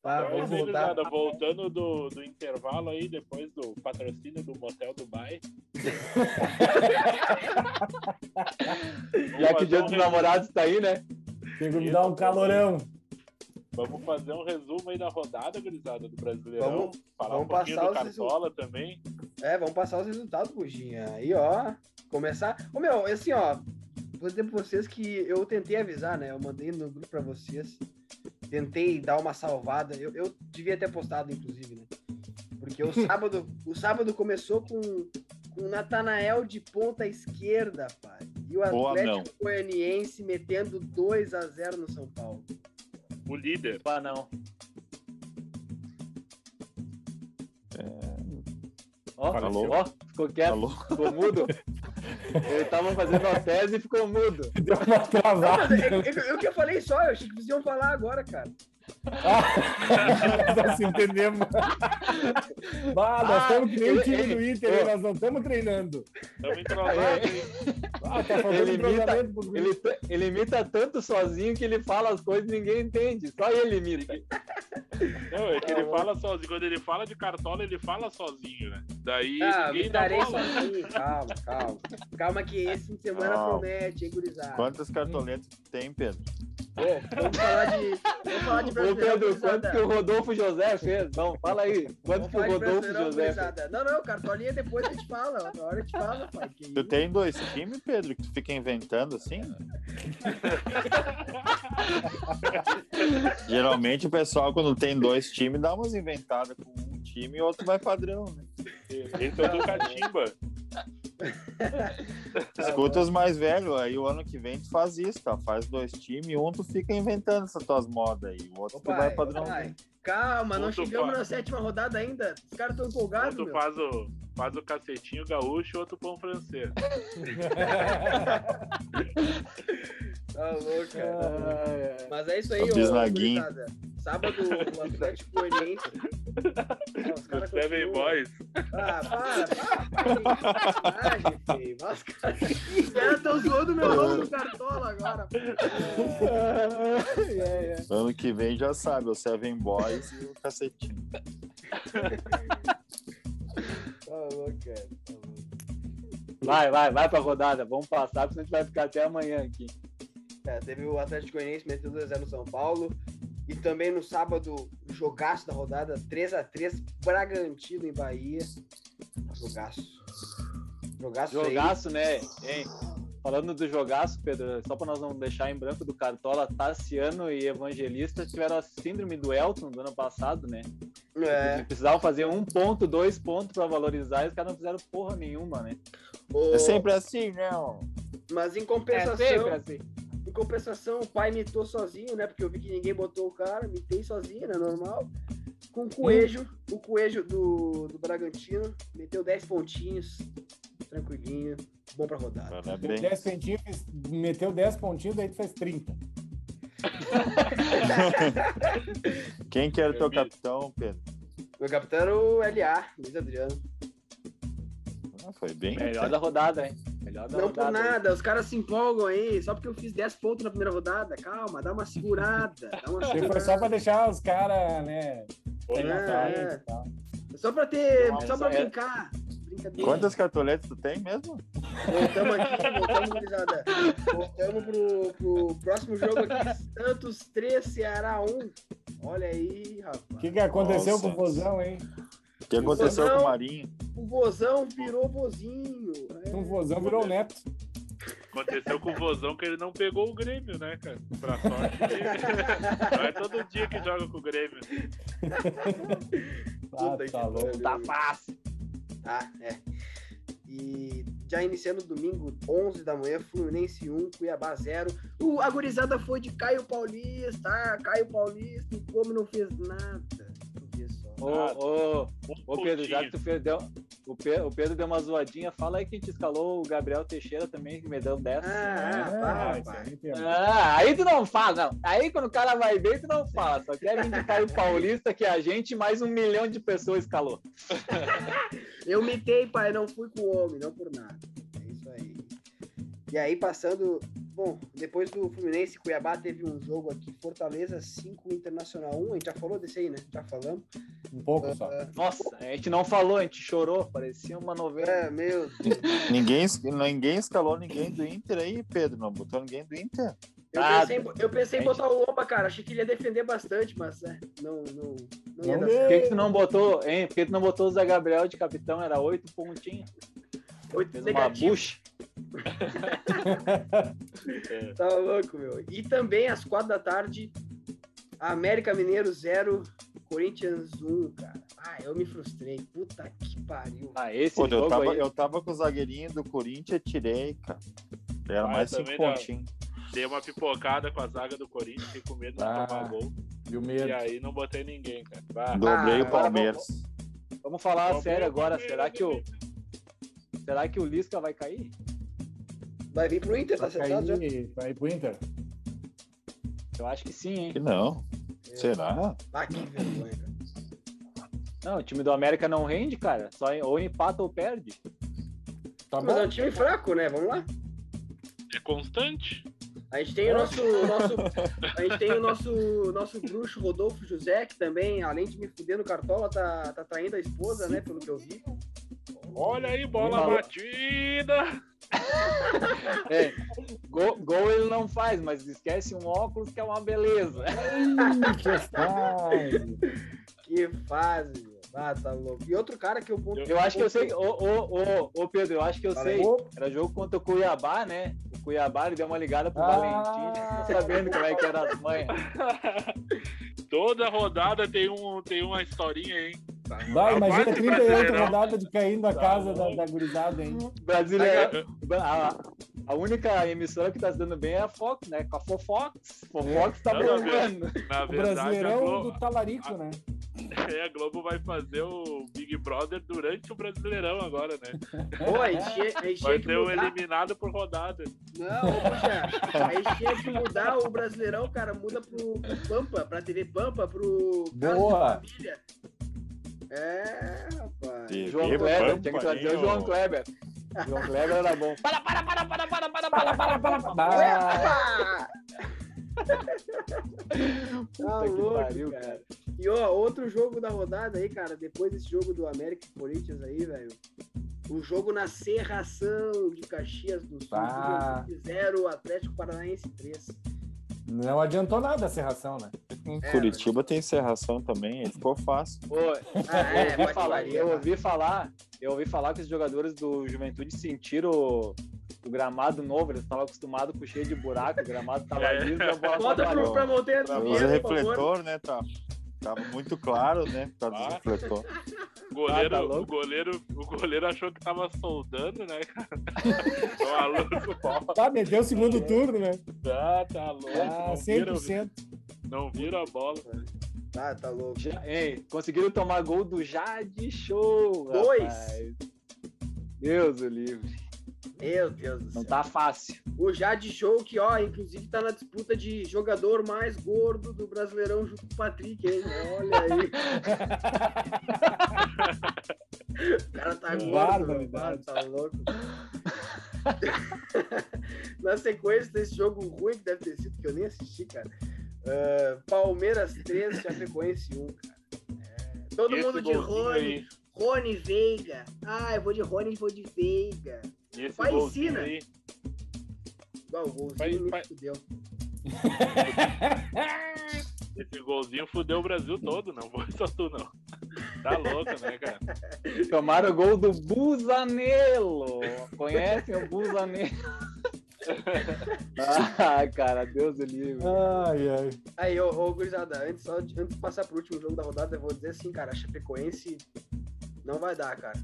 Tá, Então, vamos voltar. voltando do, do intervalo aí, depois do patrocínio do Motel Dubai. <laughs> Já que o dia dos namorados tá aí, né? Tem que me dar um calorão. Vamos fazer um resumo aí da rodada, gurizada, do Brasileirão. Vamos- falar vamos um pouquinho passar do os Cartola também. É, vamos passar os resultados, Buginha. Aí, ó, começar. Ô, meu, assim, ó, vou dizer pra vocês que eu tentei avisar, né? Eu mandei no grupo pra vocês. Tentei dar uma salvada. Eu, eu devia ter postado, inclusive, né? Porque o <laughs> sábado, o sábado começou com, com o Natanael de ponta esquerda, pai. E o Boa, Atlético Goianiense metendo 2 a 0 no São Paulo. O líder. Pá, não. Ó, Falou? ó, ficou quieto, Falou? ficou mudo. Ele tava fazendo a tese e ficou mudo. Deu uma Não, travada. mas é, é, é o que eu falei só, eu achei que vocês iam falar agora, cara. Ah, <laughs> nós entendemos. Bah, nós Ah, estamos que nem o ele- time do ele- Inter, hein? nós não estamos treinando. Estamos entrosados, hein? Ah, tá Ele imita-. Ele, ele imita tanto sozinho que ele fala as coisas e ninguém entende. Só ele imita. Não, é que ele fala sozinho. Quando ele fala de cartola, ele fala sozinho, né? Daí Ah, ninguém dá bola. sozinho. Calma, calma. Calma que esse fim de semana Calma. promete, hein, gurizada. Quantas cartoletas tu tem, Pedro? Vamos falar de. Vamos falar de Ô Pedro, quanto que o Rodolfo José fez? Não, fala aí. Quanto Vamos que o Rodolfo José fez? Não, não, cartolinha depois a gente fala. Na hora a gente fala, pai. Que Tu isso? tem dois times, Pedro, que tu fica inventando assim? <laughs> Geralmente o pessoal, quando tem dois times, dá umas inventadas com um time e outro vai padrão, né? Esse é o do Catimba. Escuta os mais velhos, aí o ano que vem tu faz isso, tá? Faz dois times, um tu fica inventando essas tuas modas aí, o outro Ô, tu vai pai, padrão. pai, Calma, não chegamos pai. na sétima rodada ainda. Os caras estão empolgados, Outro meu. faz o, faz o cacetinho gaúcho, outro pão francês. <laughs> Tá louco, cara. Ah, Mas é isso aí, O ô. Sábado, <laughs> o Atlético Goianiense. Os caras Seven. Boys. Ah, para, para, para. <laughs> Feio. Os caras os caras estão zoando meu nome no cartola agora. é, é. Ano que vem já sabe, o Seven Boys e o cacetinho. Tá louco, cara. Tá. Vai, vai, vai pra rodada. Vamos passar, porque senão a gente vai ficar até amanhã aqui. É, teve o Atlético Goianiense meteu 2x0 no São Paulo. E também no sábado, jogaço da rodada, 3x3, Bragantino em Bahia. Jogaço. Jogaço, aí. Jogaço, né? Hein? Falando do jogaço, Pedro, só pra nós não deixar em branco do Cartola, Tassiano e Evangelista tiveram a síndrome do Elton do ano passado, né? É, Eles precisavam fazer um ponto, dois pontos pra valorizar e os caras não fizeram porra nenhuma, né? o- É sempre assim, né? ó? Mas em É compensação, sempre assim. Compensação, o pai mitou sozinho, né? Porque eu vi que ninguém botou o cara, mitei sozinho, né? Normal. Com o Coelho, o Coelho do, do Bragantino, meteu 10 pontinhos, tranquilinho, bom pra rodada. Parabéns. 10 centinhos, fez- meteu 10 pontinhos, daí tu fez 30. <laughs> Quem que era o teu capitão, Pedro? Meu capitão era o LA, Luiz Adriano. Ah, foi bem. Melhor da rodada, hein? Melhor Não por nada, os caras se empolgam aí, só porque eu fiz 10 pontos na primeira rodada. Calma, dá uma segurada. Dá uma Foi só segurada. pra deixar os caras, né? Foi É, é. Só pra ter. Nossa, só pra é. brincar. Brincadeira. Quantas cartoletas tu tem mesmo? Voltamos aqui, voltamos, gurizada. Voltamos pro, pro próximo jogo aqui. Santos 3, Ceará 1. Olha aí, rapaz. O que, que aconteceu Nossa. com o Vozão, hein? O que aconteceu Não. com o Marinho? O Vozão virou vozinho. É. Um Vozão virou o Neto. Aconteceu com o Vozão que ele não pegou o Grêmio, né, cara? Pra sorte. Não é todo dia que joga com o Grêmio. <laughs> Ah, Puta que tá louco. Tá fácil. Ah, é. E já iniciando domingo, 11 da manhã, Fluminense 1, Cuiabá 0. O, a gurizada foi de Caio Paulista. Ah, Caio Paulista, e como não fez nada. Ô, ô, Um ô Pedro, já que tu fez, deu, o, Pe- o Pedro deu uma zoadinha, fala aí que te escalou o Gabriel Teixeira também, que me deu 10. Ah, Ah, ah, isso pá, pá. aí Ah, aí tu não fala, não. Aí quando o cara vai bem, tu não fala. Só quer vir de Caio Paulista que a gente mais um milhão de pessoas escalou. Eu mitei, pai, não fui com o homem, não por nada. É isso aí. E aí, passando. Bom, depois do Fluminense Cuiabá, teve um jogo aqui, Fortaleza 5, Internacional 1. A gente já falou desse aí, né? Já falamos. Um pouco só. Nossa, a gente não falou, a gente chorou, parecia uma novela. É, meu Deus. Ninguém, ninguém escalou ninguém do Inter aí, Pedro. Não botou ninguém do Inter. Eu Ah, pensei, em- eu pensei em botar o Lomba, cara. Achei que ele ia defender bastante, mas é, não, não, não ia Não. Por que, que tu não botou, hein? Por que tu não botou o Zé Gabriel de capitão? Era oito pontinhos. Oito Fez uma bucha. <laughs> Tá louco, meu. E também às quatro da tarde, América Mineiro 0, Corinthians 1, cara. Ah, eu me frustrei. Puta que pariu. Ah, esse Pô, eu, tava, aí. eu tava com o zagueirinho do Corinthians tirei, cara. Era Ah, mais eu cinco pontinhos. Dei uma pipocada com a zaga do Corinthians, fiquei com medo de Ah. tomar gol. E o medo. E aí não botei ninguém, cara. Bah, Dobrei Ah, o Palmeiras. Vamos falar Palmeiras, sério agora. Será que o, Palmeiras. Será que o Lisca vai cair? Vai vir pro Inter, tá Vai acertado já? cair, vai ir pro Inter. Eu acho que sim, hein? Que não. Será? Ah, que vergonha, cara. Não, o time do América não rende, cara. Só ou empata ou perde. Tá Mas é um time fraco, né? Vamos lá. É constante. A gente tem o nosso, nosso a gente tem o nosso nosso bruxo Rodolfo José, que também, além de me fuder no cartola, tá, tá traindo a esposa, né? Pelo que eu vi. Olha aí, bola Falou. batida. <laughs> É, gol, gol ele não faz, mas esquece um óculos que é uma beleza. Que <laughs> fase. Que fase. Ah, tá louco. E outro cara que eu ponto. Eu acho que eu sei. Ô, ô, ô, ô Pedro, eu acho que eu Fala sei. Era jogo contra o Cuiabá, né? O Cuiabá ele deu uma ligada pro Ah. Valentim, não sabendo como é que era as manhas. <laughs> Toda rodada tem, um, tem uma historinha, hein? Tá- Vai, tá imagina quase 38 Brasileirão. rodadas de caindo Tá casa da, da gurizada, hein? Brasileiro. A, a única emissora que tá se dando bem é a Fox, né? Com a Fofox. Fofox tá Não, não, bombando. Na O verdade, a Brasileirão Globo, do Talarico, né? <laughs> é, a Globo vai fazer o Big Brother durante o Brasileirão agora, né? Pô, a gente, tinha- a Vai ter o mudar. eliminado por rodada. Não, poxa, a gente tinha que mudar o Brasileirão, cara. Muda pro, pro Pampa, pra TV Pampa, pro Casa de Boa. Família. É, rapaz. TV João Kleber, tinha que trazer o João? Kleber. João Kleber era bom. <laughs> Para, para, para, para, para, para, para, para, para, para. Ah! Tá que louco, pariu, cara. cara. E ó, outro jogo da rodada aí, cara, depois desse jogo do América e Corinthians aí, velho. O jogo na Serração de Caxias do Sul, Ah. 0, Atlético Paranaense 3. Não adiantou nada a serração, né? Em É, Curitiba tem encerração também, aí ficou fácil. Pô, <laughs> Ah, é, eu, ouvi falar, eu tá. ouvi falar, eu ouvi falar que os jogadores do Juventude sentiram o, o gramado novo, eles estavam acostumados com cheio de buraco, o gramado tava É. liso e a bola Bota pro, pra Monteiro Usa Pinheiro, por favor. refletor, né? Tá, tava muito claro, né? Por causa Ah. refletor. O goleiro, Ah, tá o, goleiro, o goleiro achou que tava soldando, né, cara? <laughs> O pô. Tá, meteu o segundo turno, né? Tá, tá louco. Ah, não, viram, 100%. não viram a bola. Tá, tá louco. Já, ei, conseguiram tomar gol do Jade Show. Dois. rapaz. Deus o livre. Meu Deus do Não céu. tá fácil. O Jade Show, que ó, inclusive tá na disputa de jogador mais gordo do Brasileirão junto com o Patrick, hein? Olha aí. <laughs> o cara tá gordo, Barbaridade. tá louco. <laughs> na sequência desse jogo ruim que deve ter sido, que eu nem assisti, cara. Ah, Palmeiras 3, Chapecoense 1, cara. É, todo E esse mundo de Rony, aí, Rony Veiga. Ah, eu vou de Rony e vou de Veiga. E esse Pai golzinho ensina. aí, o golzinho me vai- fudeu. esse golzinho fudeu o Brasil todo, não foi só tu, não. Tá louco, né, cara? Tomaram o gol do Busanello. Conhecem o Busanello? <laughs> ah, cara, Deus livre. Ai, ai. Aí, ô, ô gurizada, antes, só de, antes de passar pro último jogo da rodada, eu vou dizer assim, cara, a Chapecoense não vai dar, cara.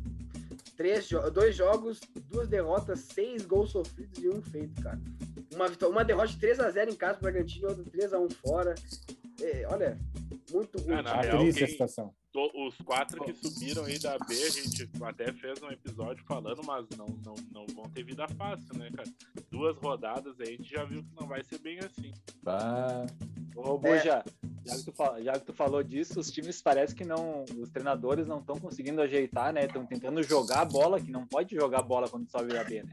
Três jo dois jogos, duas derrotas, seis gols sofridos e um feito, cara. Uma, uma derrota de 3x0 em casa pro Bragantino, outra 3x1 fora. É, olha, muito ruim. Ah, na real, triste a quem- situação. To- Os quatro que subiram aí da B, a gente até fez um episódio falando, mas não, não, não vão ter vida fácil, né, cara? Duas rodadas aí, a gente já viu que não vai ser bem assim. Tá. Ô, Buja, já, que tu, já que tu falou disso, os times parece que não. Os treinadores não estão conseguindo ajeitar, né? Estão tentando jogar a bola, que não pode jogar a bola quando sobe da B, né?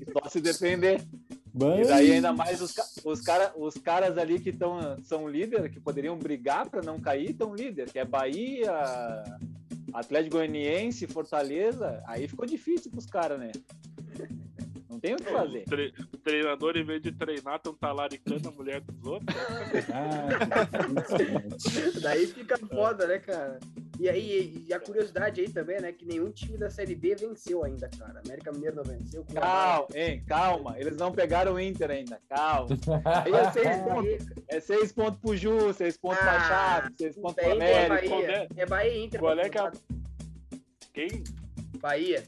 E só se defender. E daí ainda mais os, os, cara, os caras ali que tão, são líder, que poderiam brigar para não cair, estão líder, que é Bahia, Atlético Goianiense, Fortaleza. Aí ficou difícil pros caras, né? Não tem o que fazer. O tre- o treinador, em vez de treinar, estão talaricando a mulher dos outros. Ah. <laughs> Daí fica foda, né, cara? E aí, e a curiosidade aí também, né, que nenhum time da Série B venceu ainda, cara. América Mineiro não venceu. Calma, hein, calma. Eles não pegaram o Inter ainda. Calma. Aí é seis <laughs> pontos. É seis pontos pro Ju, seis pontos pra Ah, Chave, seis pontos pro é América. qual Bahia. É Bahia e Inter. Qual é que é a- pra- Quem? Bahia.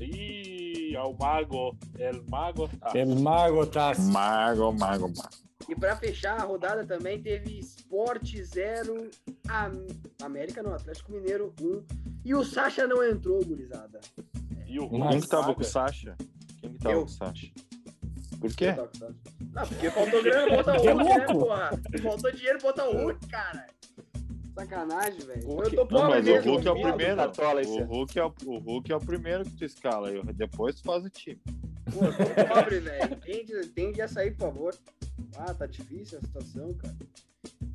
Ih, é o Mago. É o Mago. Tá. El Mago tá. Mago, mago, mago. E pra fechar a rodada também teve Sport 0, Am- América não, Atlético Mineiro 1. E o Sacha não entrou, gurizada. E o Quem que tava com o Sacha? Quem que tava Eu. com o Sacha? Por quê? Não, porque faltou grana, bota <laughs> Hulk, né, porra? Faltou dinheiro, bota o Hulk, cara. Sacanagem, velho. Eu tô Não, pobre mas o mesmo. Hulk é o primeiro. Cartola esse O. Hulk é o, o Hulk é o primeiro que tu escala. e depois tu faz o time. Pô, eu tô pobre, velho. Tende, tende a sair, por favor. Ah, tá difícil a situação, cara.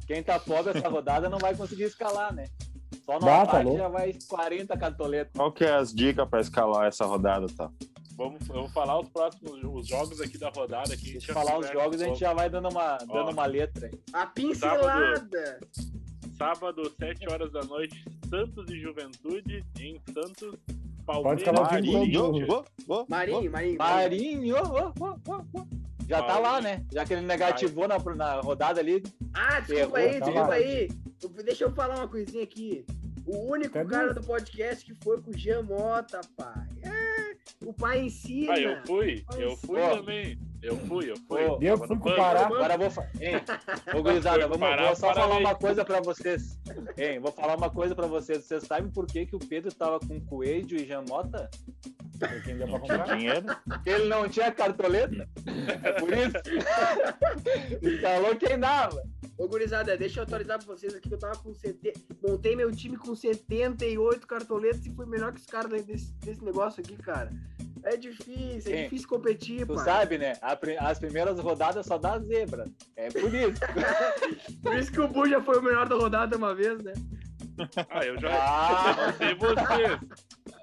Quem tá pobre essa rodada não vai conseguir escalar, né? Só no Bah, tá já vai 40 cartoletas. Qual que é as dicas pra escalar essa rodada, tá? Vamos, vamos falar os próximos os jogos aqui da rodada. Aqui, Deixa falar os jogos, a gente já vai dando uma, dando uma letra aí. A pincelada. Sábado, 7 horas da noite, Santos e Juventude em Santos. Pode Palmeiras falar o e time Marinho, todo. Corinthians. ô, ô, ô. Marinho, Marinho. Marinho, ó, ó. já tá lá, né? Já que ele negativou na, na rodada ali. Ah, desculpa Errou, aí, tá desculpa lá. aí. Deixa eu falar uma coisinha aqui. O único cara do podcast que foi com o Jean Mota, pai. É, o pai ensina. Ah, eu fui, eu fui Ó. também. Eu fui, eu fui. Eu fui no com o banco. Pará. Agora eu vou falar. Ô, gurizada, vamos, parar, vou só falar uma coisa pra vocês. Hein, vou falar uma coisa pra vocês. Vocês sabem por que, que o Pedro tava com Coelho e Jamota? Deu pra Não tinha dinheiro. Porque ele não tinha cartoleta. É por isso. <laughs> Escalou quem dava. Ô, gurizada, deixa eu atualizar pra vocês aqui que eu tava com 70. Montei meu time com 78 cartoletas e fui melhor que os caras desse, desse negócio aqui, cara. É difícil, é difícil competir, Tu pai. sabe, né? A As primeiras rodadas só dá zebra. É por isso. <laughs> Por isso que o Bu já foi o melhor da rodada uma vez, né? Ah, eu já. <laughs> Ah. Eu não sei vocês.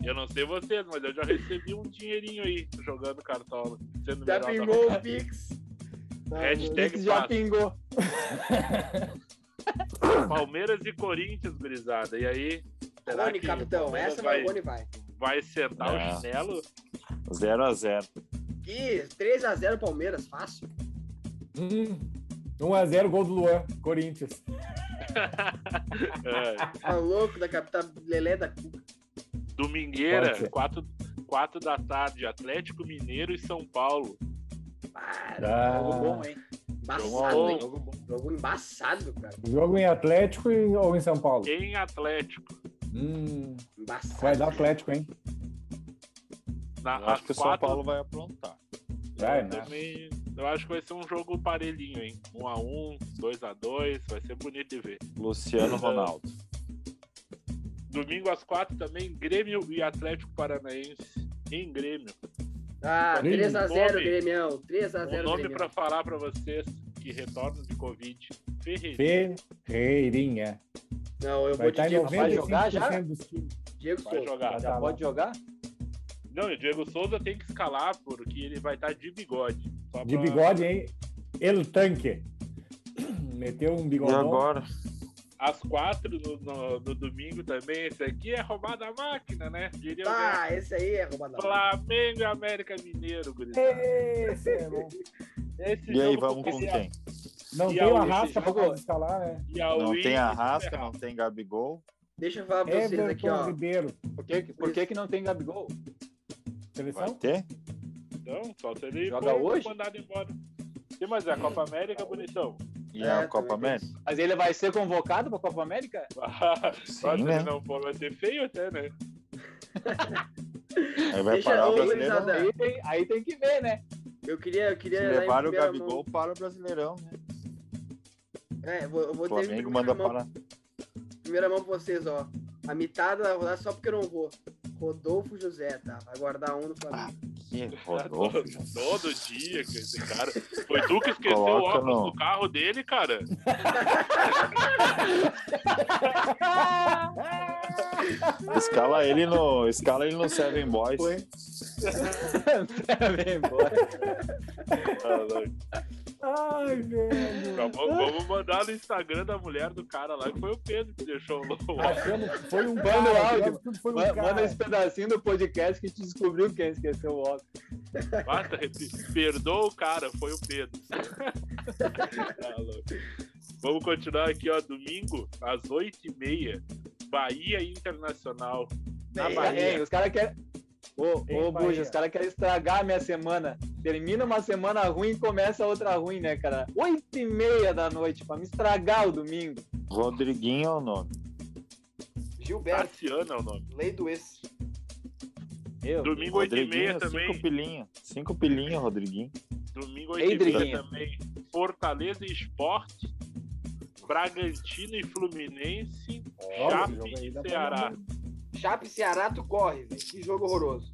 Eu não sei vocês, mas eu já recebi um dinheirinho aí jogando cartola. Sendo Já pingou o rodada. Pix. Hashtag Isso já passa. pingou. <laughs> Palmeiras e Corinthians, gurizada. E aí? Será Rony, que capitão. Essa vai, vai, o Rony vai. vai sentar É. o chinelo? 0x0. Ih, 3x0 Palmeiras, fácil. Hum, 1x0, gol do Luan, Corinthians. <laughs> É, Tá louco da capital Lelé da Cuca. Domingueira, ser. 4, 4 da tarde, Atlético Mineiro e São Paulo. Ah, Ah, Jogo bom, hein? embaçado, hein? Jogo embaçado, cara. Jogo em Atlético e- ou em São Paulo? Em Atlético. Hum, Embaçado. vai dar Atlético, hein? Na, Eu acho que o às São quatro- Paulo vai aprontar. Vai, eu né? também- eu acho que vai ser um jogo parelhinho, hein? 1x1, 2x2, vai ser bonito de ver. Luciano Ronaldo. Domingo às 4 também, Grêmio e Atlético Paranaense em Grêmio. Ah, Grêmio. 3x0, Nome. Grêmio. 3x0, O nome pra falar pra vocês que retornam de Covid, Ferreira. Ferreirinha. Não, eu Vai vou estar em Diego, Vai jogar já? 95% dos times. Diego Vai Souza. jogar. Já Já tá lá. pode jogar? Não, e o Diego Souza tem que escalar porque ele vai estar de bigode. De pra- bigode, hein? El Tanque. <clears throat> Meteu um E bigodão. agora? Às quatro no, no- no domingo também. Esse aqui é roubada a máquina, né? Diria Ah, esse aí é roubadão. o Flamengo e América Mineiro, gurizada. Esse é bom. Esse E aí, vamos com quem? Não E tem a- o Arrasca pra escalar, né? E Não tem Arrasca, não tem Gabigol. Deixa eu falar pra vocês aqui, Everton ó. Ribeiro. Por que, por que, que não tem Gabigol? Vai Seleção? ter? Então, só se ele Joga hoje? mandado embora. Sim, mas é a Copa América, bonitão. E É, a Copa América? Mas ele vai ser convocado pra Copa América? <laughs> Sim, ele né? não for, vai ser feio até, né? Aí vai Deixa parar o gurizada. Aí tem, aí tem que ver, né? Eu queria, eu queria Se levar o Gabigol, para o Brasileirão. Né? mão- É, eu vou, eu vou Flamengo manda mão, parar. primeira mão pra vocês, ó. A mitada da rodada só porque eu não vou. Rodolfo José, tá? Vai guardar um no Flamengo. Rodolfo. Todo, todo dia com esse cara. Foi tu que esqueceu o Coloca óculos no- do carro dele, cara? <laughs> Escala ele no, escala ele no Seven Boys. Foi. <laughs> <laughs> Vem embora. Ai, velho. Então, vamos, vamos mandar no Instagram da mulher do cara lá, que foi o Pedro que deixou o. <laughs> Achando, foi um Manda cara, o áudio. foi um Ma- cara. Manda esse pedacinho do podcast que a gente descobriu quem esqueceu o óculos. Basta, perdoa o cara, foi o Pedro. <laughs> Tá louco. Vamos continuar aqui, ó. Domingo, às 8h30, Bahia Internacional. Na Bahia. Hein, os caras querem. Ô, ô. Buja, os caras querem estragar a minha semana. Termina uma semana ruim e começa outra ruim, né, cara? Oito e meia da noite, pra me estragar o domingo. Rodriguinho é o nome. Gilberto, Tassiano é o nome. lei do ex. Eu, Domingo, 8h30 Rodriguinho, também. cinco pilinha. Cinco pilinha, Rodriguinho. Domingo 8 h Driguinha. também. Fortaleza e Esporte. Bragantino e Fluminense. Olha, Chape e Ceará. Chape Ceará, tu corre, velho. Que jogo horroroso.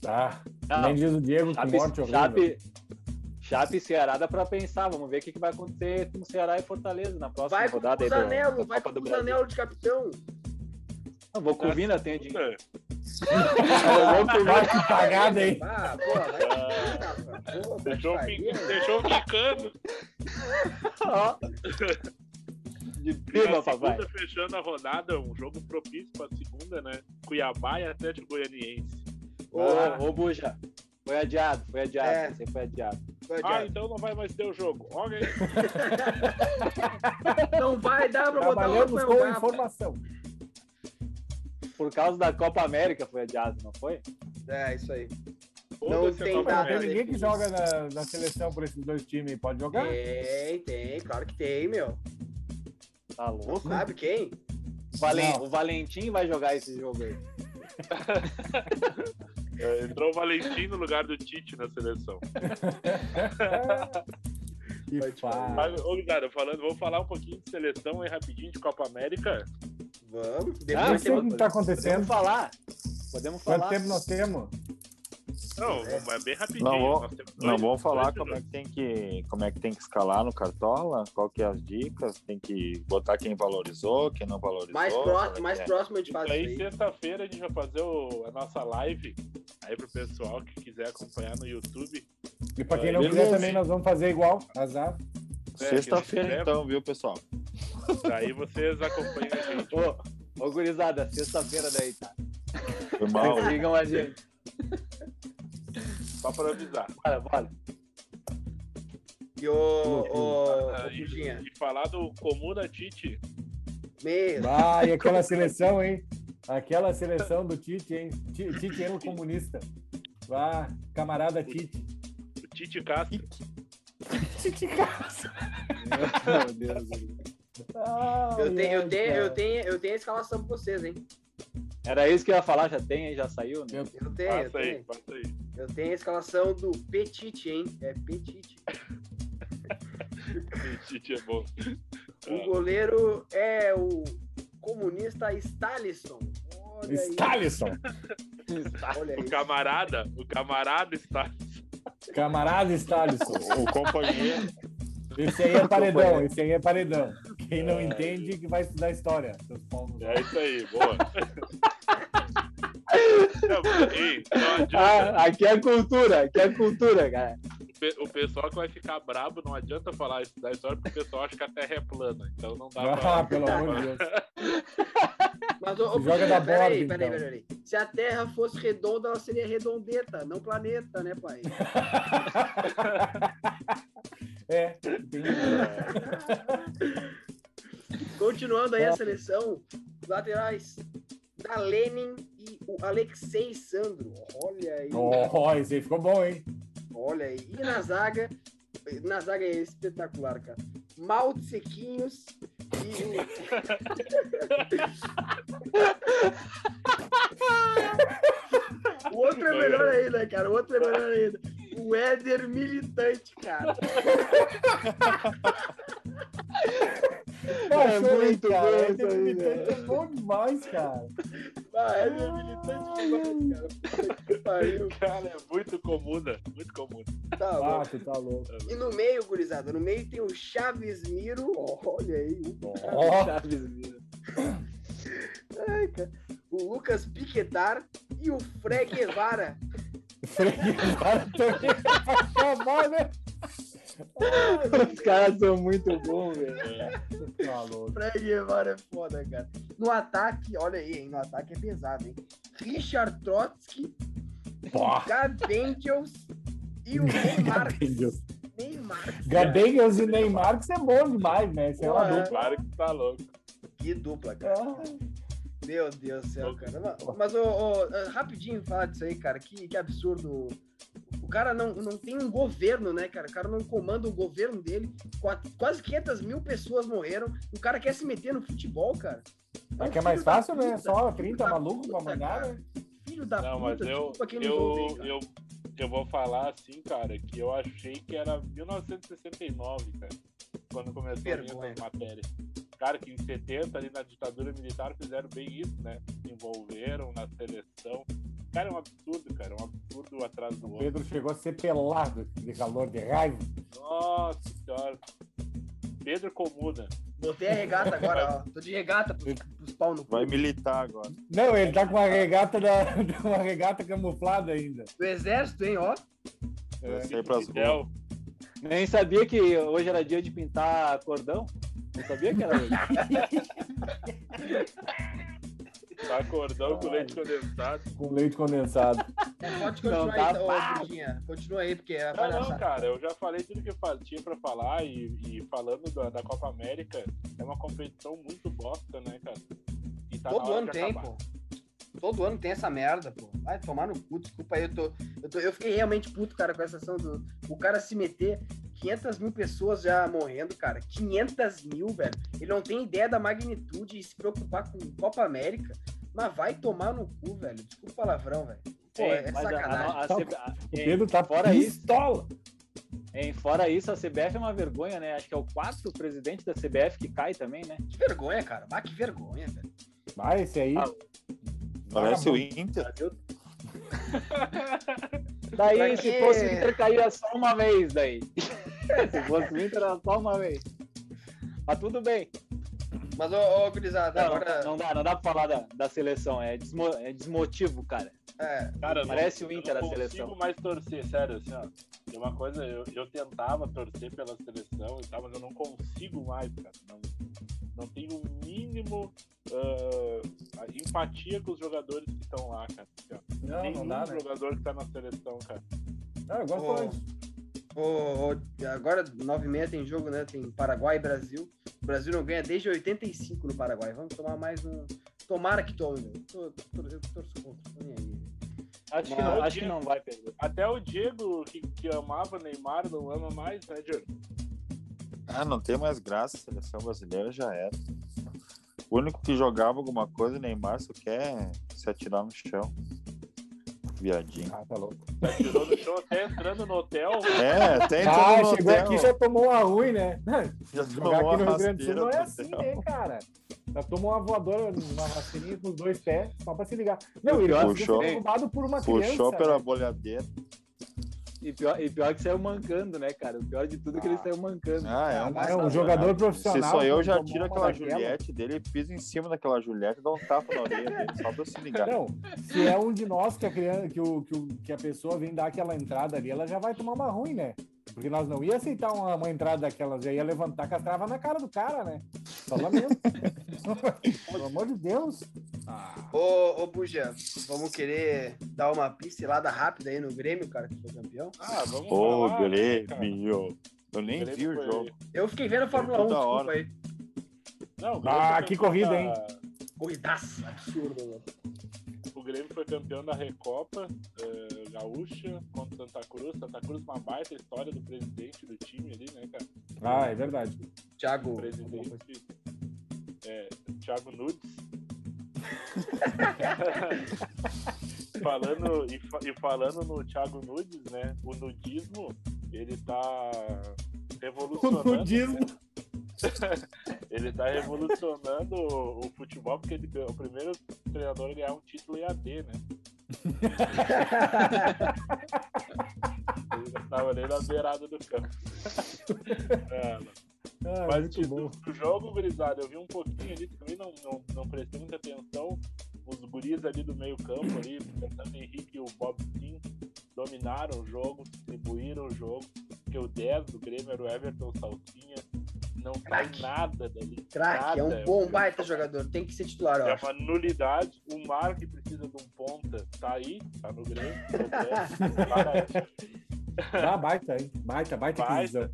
Tá. Não, Nem diz o Diego que Chape, morte horrível. Chape, Chape e Ceará dá pra pensar. Vamos ver o que, que vai acontecer com Ceará e Fortaleza na próxima Vai com o rodada aí do- Zanello, da vai com o. Zanello de capitão. Não, vou com o Vina, tem dinheiro. É, Vai que cagada, hein? Ah, vai. Ah, né? deixou ficando. De E prima, a papai. segunda fechando a rodada, um jogo propício pra segunda, né? Cuiabá e Atlético Goianiense. Ô, Ô, ô, Buja. Foi adiado, foi adiado. É. Aí foi adiado. Ah, então não vai mais ter o jogo. Ok. <laughs> Não vai dar pra botar o Rafael com informação. Por causa da Copa América foi adiado, não foi? É, isso aí. A tem Não tem ninguém que joga na, na seleção por esses dois times. Pode jogar? Tem, tem, claro que tem, meu. Tá louco? Sabe quem? Valen-. O Valentim vai jogar esse jogo aí. <laughs> É, entrou o Valentim no lugar do Tite na seleção. Que. Mas, ô, Guilherme, falando, vou falar um pouquinho de seleção aí rapidinho de Copa América. Vamos. Eu Depois não sei o que tá acontecendo. Podemos falar. Podemos Quanto falar. tempo nós temos? Não, é bem rapidinho. Não, vou- Não, vamos falar como é, que tem que, como é que tem que escalar no Cartola, qual que é as dicas, tem que botar quem valorizou, quem não valorizou. Mais como é próximo, mais é? próximo a gente faz Isso aí, sexta-feira, a gente vai fazer o- a nossa live aí pro pessoal que quiser acompanhar no YouTube. E pra quem não Beleza. quiser também, nós vamos fazer igual. Azar. Sexta-feira quiser. então, viu, pessoal? Daí vocês acompanham a gente. Ô, ô gurizada, sexta-feira daí, tá? Foi mal. Vocês sigam a gente. Só pra avisar. Bora, bora. E o. o. Ah, o e, e falar do Comuna Tite. Mesmo. Ah, e aquela seleção, hein? Aquela seleção do Tite, hein? Ti- Tite é o comunista. Ah, camarada Tite. O Tite Castro. Tite Castro. Meu Deus. Eu tenho, eu, tenho, eu, tenho, eu tenho a escalação pra vocês, hein? Era isso que eu ia falar, já tem aí, já saiu, né? Eu tenho, eu Passa aí, tenho. passa aí. Eu tenho a escalação do Petite, hein? É Petite. O Tite é bom. O goleiro é o comunista Stalisson. Olha. Stalisson. Olha O camarada, o camarada está. Camarada Stalisson. O companheiro. Esse aí é paredão, esse aí é paredão. Quem não entende que vai estudar história. É isso aí, boa. <laughs> Não, ei, não. Ah, aqui é cultura, aqui é cultura, cara. O pe- O pessoal que vai ficar brabo não adianta falar isso da história porque o pessoal acha que a Terra é plana. Então não dá pra. Ah, pelo amor de Deus. <laughs> Mas, ô, Joga da peraí, borda, peraí, então. peraí. Se a Terra fosse redonda, ela seria redondeta, não planeta, né, pai? <laughs> É, tem... Continuando aí a seleção, laterais da Lenin e o Alexei Sandro. Olha aí, Oh, esse aí ficou bom, hein? olha aí. E na zaga, na zaga é espetacular, cara. Malte Sequinhos e o... <laughs> o outro é melhor ainda, cara. O outro é melhor ainda. O Éder Militante, cara. <laughs> Ah, É muito cara. bom Esse isso aí, militante é bom demais, cara. Ah, Éder Militante demais, cara. Puta que pariu. Cara, é muito comum, né? Muito comum. Tá Ah, louco. tu tá louco. E no meio, gurizada, no meio tem o Chaves Miro. Olha aí, o Ó, Chaves Mira. Ai, cara. O Lucas Piquetar e o Freg Guevara. freguesada também <laughs> vai acabar, né? <laughs> Os caras são muito bons, velho. Tá louco. Freg Guevara é foda, cara. No ataque, olha aí, hein? No ataque é pesado, hein? Richard Trotsky. Gabengels e o <laughs> Neymar. Neymar. Gabengels e Neymar, que é bom demais, né? Isso é uma é. dupla. Claro que tá louco. Que dupla, cara. Ah, Meu Deus do céu, cara. Mas, mas, ô, ô, rapidinho falar disso aí, cara. Que, que absurdo. O cara não, não tem um governo, né, cara? O cara não comanda o governo dele. Qua- Quase 500 mil pessoas morreram. O cara quer se meter no futebol, cara. É um que é mais fácil, né? Só filho 30 da malucos pra mandar, né? Filho da Não, puta, mas eu, eu, eu, eu vou falar assim, cara, que eu achei que era 1969, cara, quando começou Vergonha. a matéria. Cara, que em 70, ali na ditadura militar, fizeram bem isso, né? Se envolveram na seleção. Cara, é um absurdo, cara, é um absurdo atrás do O outro. Pedro chegou a ser pelado de calor, de raiva. Nossa senhora. Pedro Comuda. Botei a regata agora, ó. Tô de regata pros, pros pau no cu. Vai militar agora. Não, ele tá com uma regata, da, <laughs> uma regata camuflada ainda. Do exército, hein, ó. É. Vai sair pras. Nem sabia que hoje era dia de pintar cordão. Não sabia que era hoje. <laughs> Tá cordão com leite condensado. Com leite condensado. Pode Não, continuar tá aí, pá. Continua aí, porque é Não, não, cara, eu já falei tudo que eu tinha pra falar e, e falando da, da Copa América, é uma competição muito bosta, né, cara? E tá Todo ano tem, acabar. pô. Todo ano tem essa merda, pô. Vai tomar no cu, desculpa aí, eu tô, eu tô. Eu fiquei realmente puto, cara, com essa ação do. O cara se meter 500 mil pessoas já morrendo, cara. 500 mil, velho. Ele não tem ideia da magnitude e se preocupar com Copa América. Mas vai tomar no cu, velho. Desculpa o palavrão, velho. Pô, é mas a- a- sacanagem. a CB a- Pedro tá fora isso, pistola. hein, fora isso, a CBF é uma vergonha, né? Acho que é o quarto presidente da CBF que cai também, né? Que vergonha, cara. Bah, que vergonha, velho. Vai, esse aí. Ah, Parece o. Inter. <laughs> Daí, Pra se quê? fosse o Inter, caía só uma vez daí. Se fosse o Inter, era só uma vez. Mas tudo bem. Mas, ô, ô gurizada, Não, agora. não dá, não dá pra falar da, da seleção. É, desmo- é desmotivo, cara. É, Cara, eu Parece não, o Inter eu não a seleção. consigo mais torcer, sério, assim, ó. Tem uma coisa, eu, eu tentava torcer pela seleção e tal, mas eu não consigo mais, cara. Não, não tenho o mínimo a empatia com os jogadores que estão lá, cara. Assim, ó. Não, Nenhum não dá, né? jogador que tá na seleção, cara. Não, eu gosto Ô, ô, agora, 9 e meia tem jogo, né? Tem Paraguai e Brasil. O Brasil não ganha desde 85 no Paraguai. Vamos tomar mais um. Tomara que tome, meu. Tô- tô- Eu torço contra, tô nem aí. Acho que, não, acho que não vai perder. Até o Diego, que, que amava Neymar, não ama mais, né, Diego? Ah, não tem mais graça. A seleção brasileira já era. O único que jogava alguma coisa, Neymar, só quer se atirar no chão. Viadinho. Ah, tá louco. Tirou do show até entrando no hotel. É, até entrando Ah, no chegou hotel, aqui já tomou uma ruim, né? <laughs> já Jogar tomou aqui no Rio Grande do Sul não é assim, né, cara? Já tomou uma voadora, uma rasteirinha com os dois pés, só pra se ligar. Não, ele Puxou. ser roubado por uma Puxou criança. pela né? bolhadeira. E pior, e pior que saiu mancando, né, cara? O pior de tudo é que ele Ah. saiu mancando. Ah, é um É um jogador profissional. Se sou eu, já tiro aquela. Juliette dele, piso em cima daquela Juliette e dá um tapa na orelha dele, só pra se ligar. Não, se é um de nós que a, criança, que, o, que, o- que a pessoa vem dar aquela entrada ali, ela já vai tomar uma ruim, né? Porque nós não ia aceitar uma, uma entrada daquelas, já ia levantar com as travas na cara do cara, né? Só lamento. <laughs> Pelo amor de Deus. Ah, Ô, ô Buja, vamos querer dar uma pincelada rápida aí no Grêmio, cara, que foi campeão? Ah, vamos Ô, falar, né, cara? Grêmio. Eu nem Grêmio vi o foi- jogo. Eu fiquei vendo a Fórmula 1, Toda desculpa hora. aí. Não, Ah, que corrida, da- hein? Corridaça, absurdo, mano. O Grêmio foi campeão da Recopa eh, Gaúcha contra Santa Cruz. Santa Cruz, uma baita história do presidente do time ali, né, cara? Ah, é verdade. Thiago. O presidente é, Thiago Nudes. <laughs> falando, e, e falando no Thiago Nudes, né? O nudismo, ele tá revolucionando. O nudismo. né? <laughs> ele tá revolucionando o, o futebol porque ele o primeiro treinador ganhar um título EAD, né? <laughs> Ele não tava nem na beirada do campo. <laughs> É. Ah, Mas do jogo, gurizada, eu vi um pouquinho ali, também não, não, não prestei muita atenção. Os guris ali do meio campo, ali, o Henrique e o Bob Sim, dominaram o jogo, distribuíram o jogo, porque o 10 do Grêmio era o Everton Salsinha. Não Craque. nada dali. Craque, é nada. um bom baita jogador. Tem que ser titular, É uma nulidade. O Mar que precisa de um ponta tá aí, tá no Grêmio. <laughs> Ah, baita, hein? Baita, baita Baita.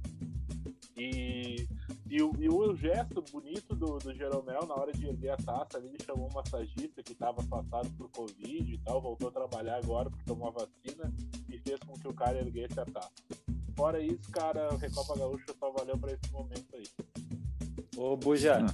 E, e, o, e o gesto bonito do, do Jeromel na hora de erguer a taça, ali, ele chamou um massagista que estava afastado por Covid e tal, voltou a trabalhar agora porque tomou a vacina e fez com que o cara erguesse a taça. Fora isso, cara, o Recopa Gaúcha só valeu para esse momento aí. Ô, Buja,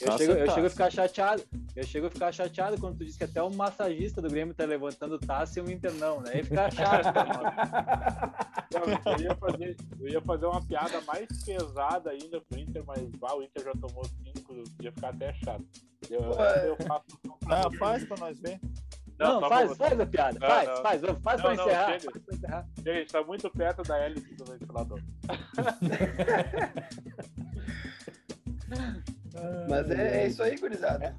eu, Taça chego, eu chego a ficar chateado. Eu chego a ficar chateado quando tu diz que até o massagista do Grêmio tá levantando taça e o Inter não, né? Aí fica chato. <laughs> eu, ia fazer, eu ia fazer uma piada mais pesada ainda pro Inter, mas bah, o Inter já tomou cinco, ia ficar até chato. Eu, eu faço Ah, faz pra nós ver. Não, só faz, pra- faz a piada. Não, faz, não. faz, vamos, faz Não, pra não, encerrar. chega. faz pra encerrar. Gente, tá muito perto da hélice do ventilador. <laughs> Mas é, é isso aí, gurizada.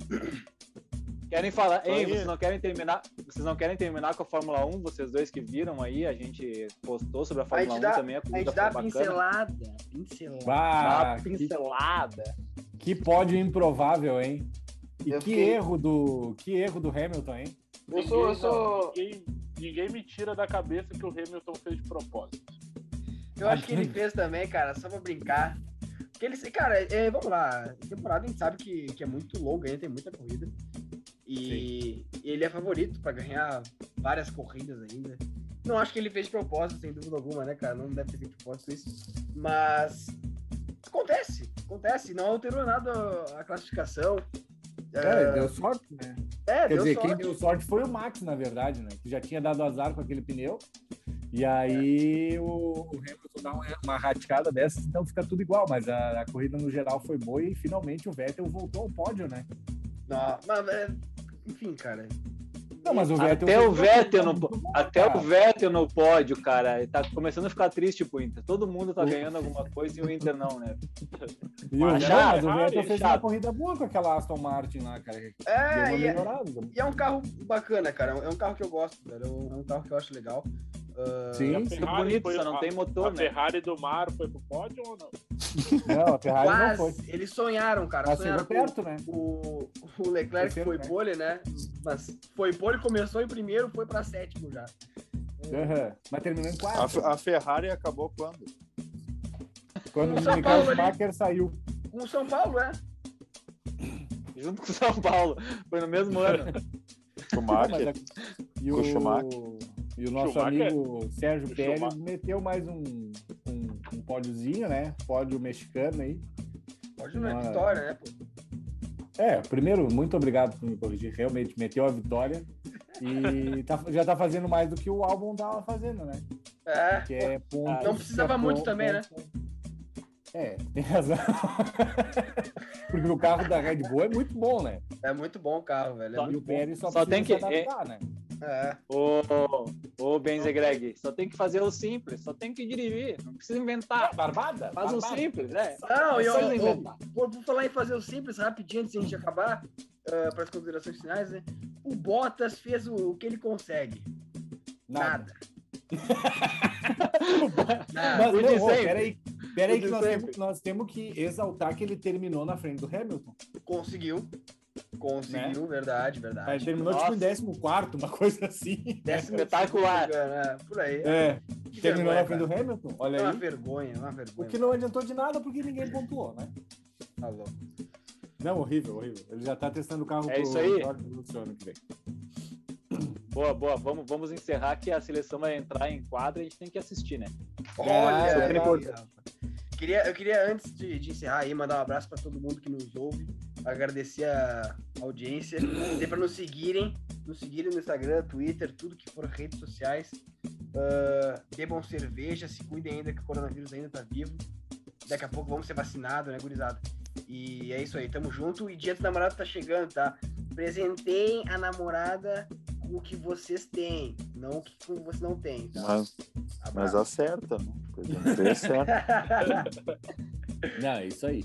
Querem falar, hein, isso. vocês não querem terminar, vocês não querem terminar com a Fórmula 1, vocês dois que viram aí, a gente postou sobre a A Fórmula gente 1 dá, também, a a gente dá a bacana. pincelada. Pincelada. Dá Bah, uma que, pincelada. que pódio improvável, hein? E Eu que fiquei- erro do que erro do Hamilton, hein? Eu sou, eu sou. Ninguém, ninguém me tira da cabeça que o Hamilton fez de propósito. Eu acho que ele fez também, cara, só pra brincar. Porque ele, cara, é, vamos lá, a temporada a gente sabe que, que é muito longa, ainda tem muita corrida. E ele é favorito pra ganhar várias corridas ainda. Não acho que ele fez de propósito, sem dúvida alguma, né, cara? Não deve ter feito de propósito isso. Mas acontece, acontece. Não alterou nada a classificação. É, deu sorte, né? É, Quer dizer, sorte. quem deu sorte foi o Max, na verdade, né? Que já tinha dado azar com aquele pneu. E aí o, o Hamilton dá uma, uma rateada dessas, então fica tudo igual. Mas a, a corrida no geral foi boa e finalmente o Vettel voltou ao pódio, né? Não, mas, é, enfim, cara. Não, mas o Vettel. Até o Vettel no, até o Vettel no pódio, cara, tá começando a ficar triste pro Inter. Todo mundo tá ganhando alguma coisa e o Inter não, né? E o, Mas mas o Vettel fez chato. uma corrida boa com aquela Aston Martin lá, cara. É, e é, e é um carro bacana, cara. É um carro que eu gosto, velho. É é um carro que eu acho legal. Ah, Sim, a bonito, só não a- tem motor, A né? Ferrari do Mar foi pro pódio ou não? Não, a Ferrari não foi. Eles sonharam, cara. Mas sonharam perto, né? O, o Leclerc Terceiro, foi né? pole, né? Mas foi pole, começou em primeiro, foi pra sétimo já. Aham. Mas terminou em A, quarto. Fe- a Ferrari acabou quando? Quando O o Michael. Schumacher saiu. Com o São Paulo, é? Junto com o São Paulo. Foi no mesmo ano. <laughs> Schumacher. A- E o, Schumacher. e o nosso Schumacher. amigo Sérgio O Pérez Schumacher. meteu mais um, um, um pódiozinho, né? Pódio mexicano aí. Pode não é Ah. vitória, né, pô? É, primeiro, muito obrigado por me corrigir. Realmente meteu a vitória. E tá- já tá fazendo mais do que o álbum tava fazendo, né? É. Que é ponto, não precisava é muito ponto- também, né? É, tem razão. <laughs> Porque o carro da Red Bull é muito bom, né? É muito bom o carro, velho. É Só- E muito o Pérez só, Só tem que- adaptar, né? É. Ô, ô Benzegreg, só tem que fazer o simples, só tem que dirigir, não precisa inventar. Barbada? Faz o barbada. simples, né? Não, e eu, eu, inventar. por, por falar em fazer o simples, rapidinho, antes de a gente acabar, para as considerações finais, né? O Bottas fez o, o que ele consegue. Nada. Nada. <laughs> Nada. Mas O não, peraí, peraí O que nós temos, nós temos que exaltar que ele terminou na frente do Hamilton. Conseguiu. Conseguiu, verdade, verdade. Ele terminou Nossa. tipo em 14, uma coisa assim. Décimo Espetacular. né? Por aí. É, Que terminou vergonha, na frente do cara. Hamilton. Olha É uma aí. vergonha, é uma O vergonha. que não adiantou de nada porque ninguém pontuou, né? Tá. Não, horrível, horrível. Ele já tá testando o carro É isso aí. George Russell ano que vem. Boa, boa, vamos, vamos encerrar que a seleção vai entrar em quadra e a gente tem que assistir, né? Olha, importante. rapaz. Queria, eu queria, antes de, de encerrar aí, mandar um abraço para todo mundo que nos ouve, agradecer a audiência, dizer para nos seguirem, nos seguirem no Instagram, Twitter, tudo que for redes sociais. Ah, bebam cerveja, se cuidem ainda que o coronavírus ainda tá vivo. Daqui a pouco vamos ser vacinados, né, gurizada? E é isso aí, tamo junto. E dia dos namorados tá chegando, tá? Presenteiem a namorada o que vocês têm, não o que vocês não têm, tá? Mas, mas Abraço. acerta, né? Acerta. <laughs> Não, é isso aí.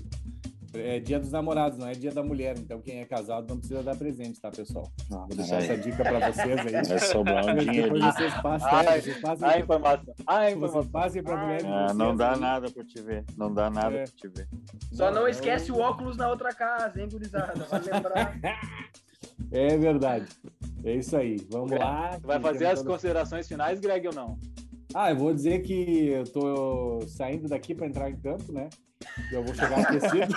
É dia dos namorados, não é dia da mulher. Então quem é casado não precisa dar presente, tá, pessoal? Vou deixar essa dica pra vocês aí. Vai sobrar um Depois dinheirinho. vocês passem, Ah, é, vocês passem, A informação. A vocês informação. passem pra mulher Ah, vocês não dá aí. nada pra te ver. Não dá nada É. pra te ver. Só não eu- esquece o óculos na outra casa, hein, gurizada? Vai lembrar. <laughs> É verdade. É isso aí. Vamos lá. Vai fazer as considerações finais, Greg, ou não? Ah, eu vou dizer que eu tô saindo daqui para entrar em campo, né? Eu vou chegar aquecido.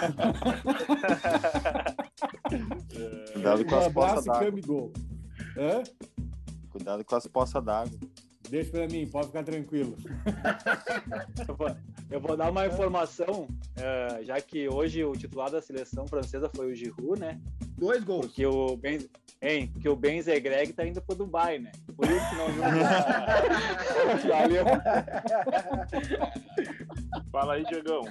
Cuidado com um as poças d'água. Cuidado com as poças d'água. Deixa pra mim, pode ficar tranquilo. <laughs> Eu vou, eu vou dar uma informação, eh, já que hoje o titular da seleção francesa foi o Giroud, né? Dois gols. Porque o Ben, hein, porque o Ben Zegreg tá indo pro Dubai, né? Por isso que não <laughs> Valeu. Fala aí, Diegão.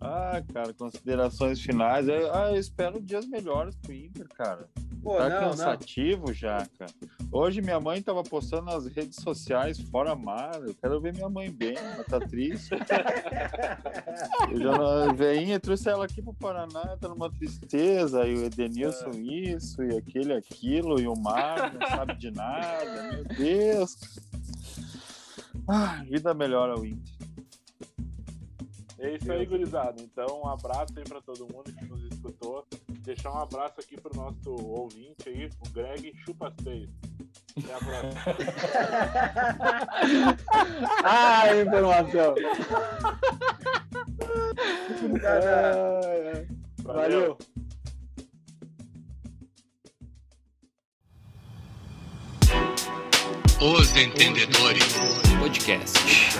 Ah, cara, considerações finais. Eu, ah, eu espero dias melhores pro Inter, cara. Pô, tá não, não. cansativo já, cara. Hoje minha mãe tava postando nas redes sociais, fora mar. Eu quero ver minha mãe bem, ela tá triste. <laughs> Eu já não, veinha, trouxe ela aqui pro Paraná, tá numa tristeza. E o Edenilson isso, e aquele aquilo, e o Mar não sabe de nada. Meu Deus. Ah, vida melhor ao Inter. É isso aí, gurizada. Então, um abraço aí pra todo mundo que nos escutou. Deixar um abraço aqui pro nosso ouvinte aí, o Greg Chupasteio. Até a próxima. <laughs> <laughs> Ah, informação. Valeu. Os Entendedores Podcast.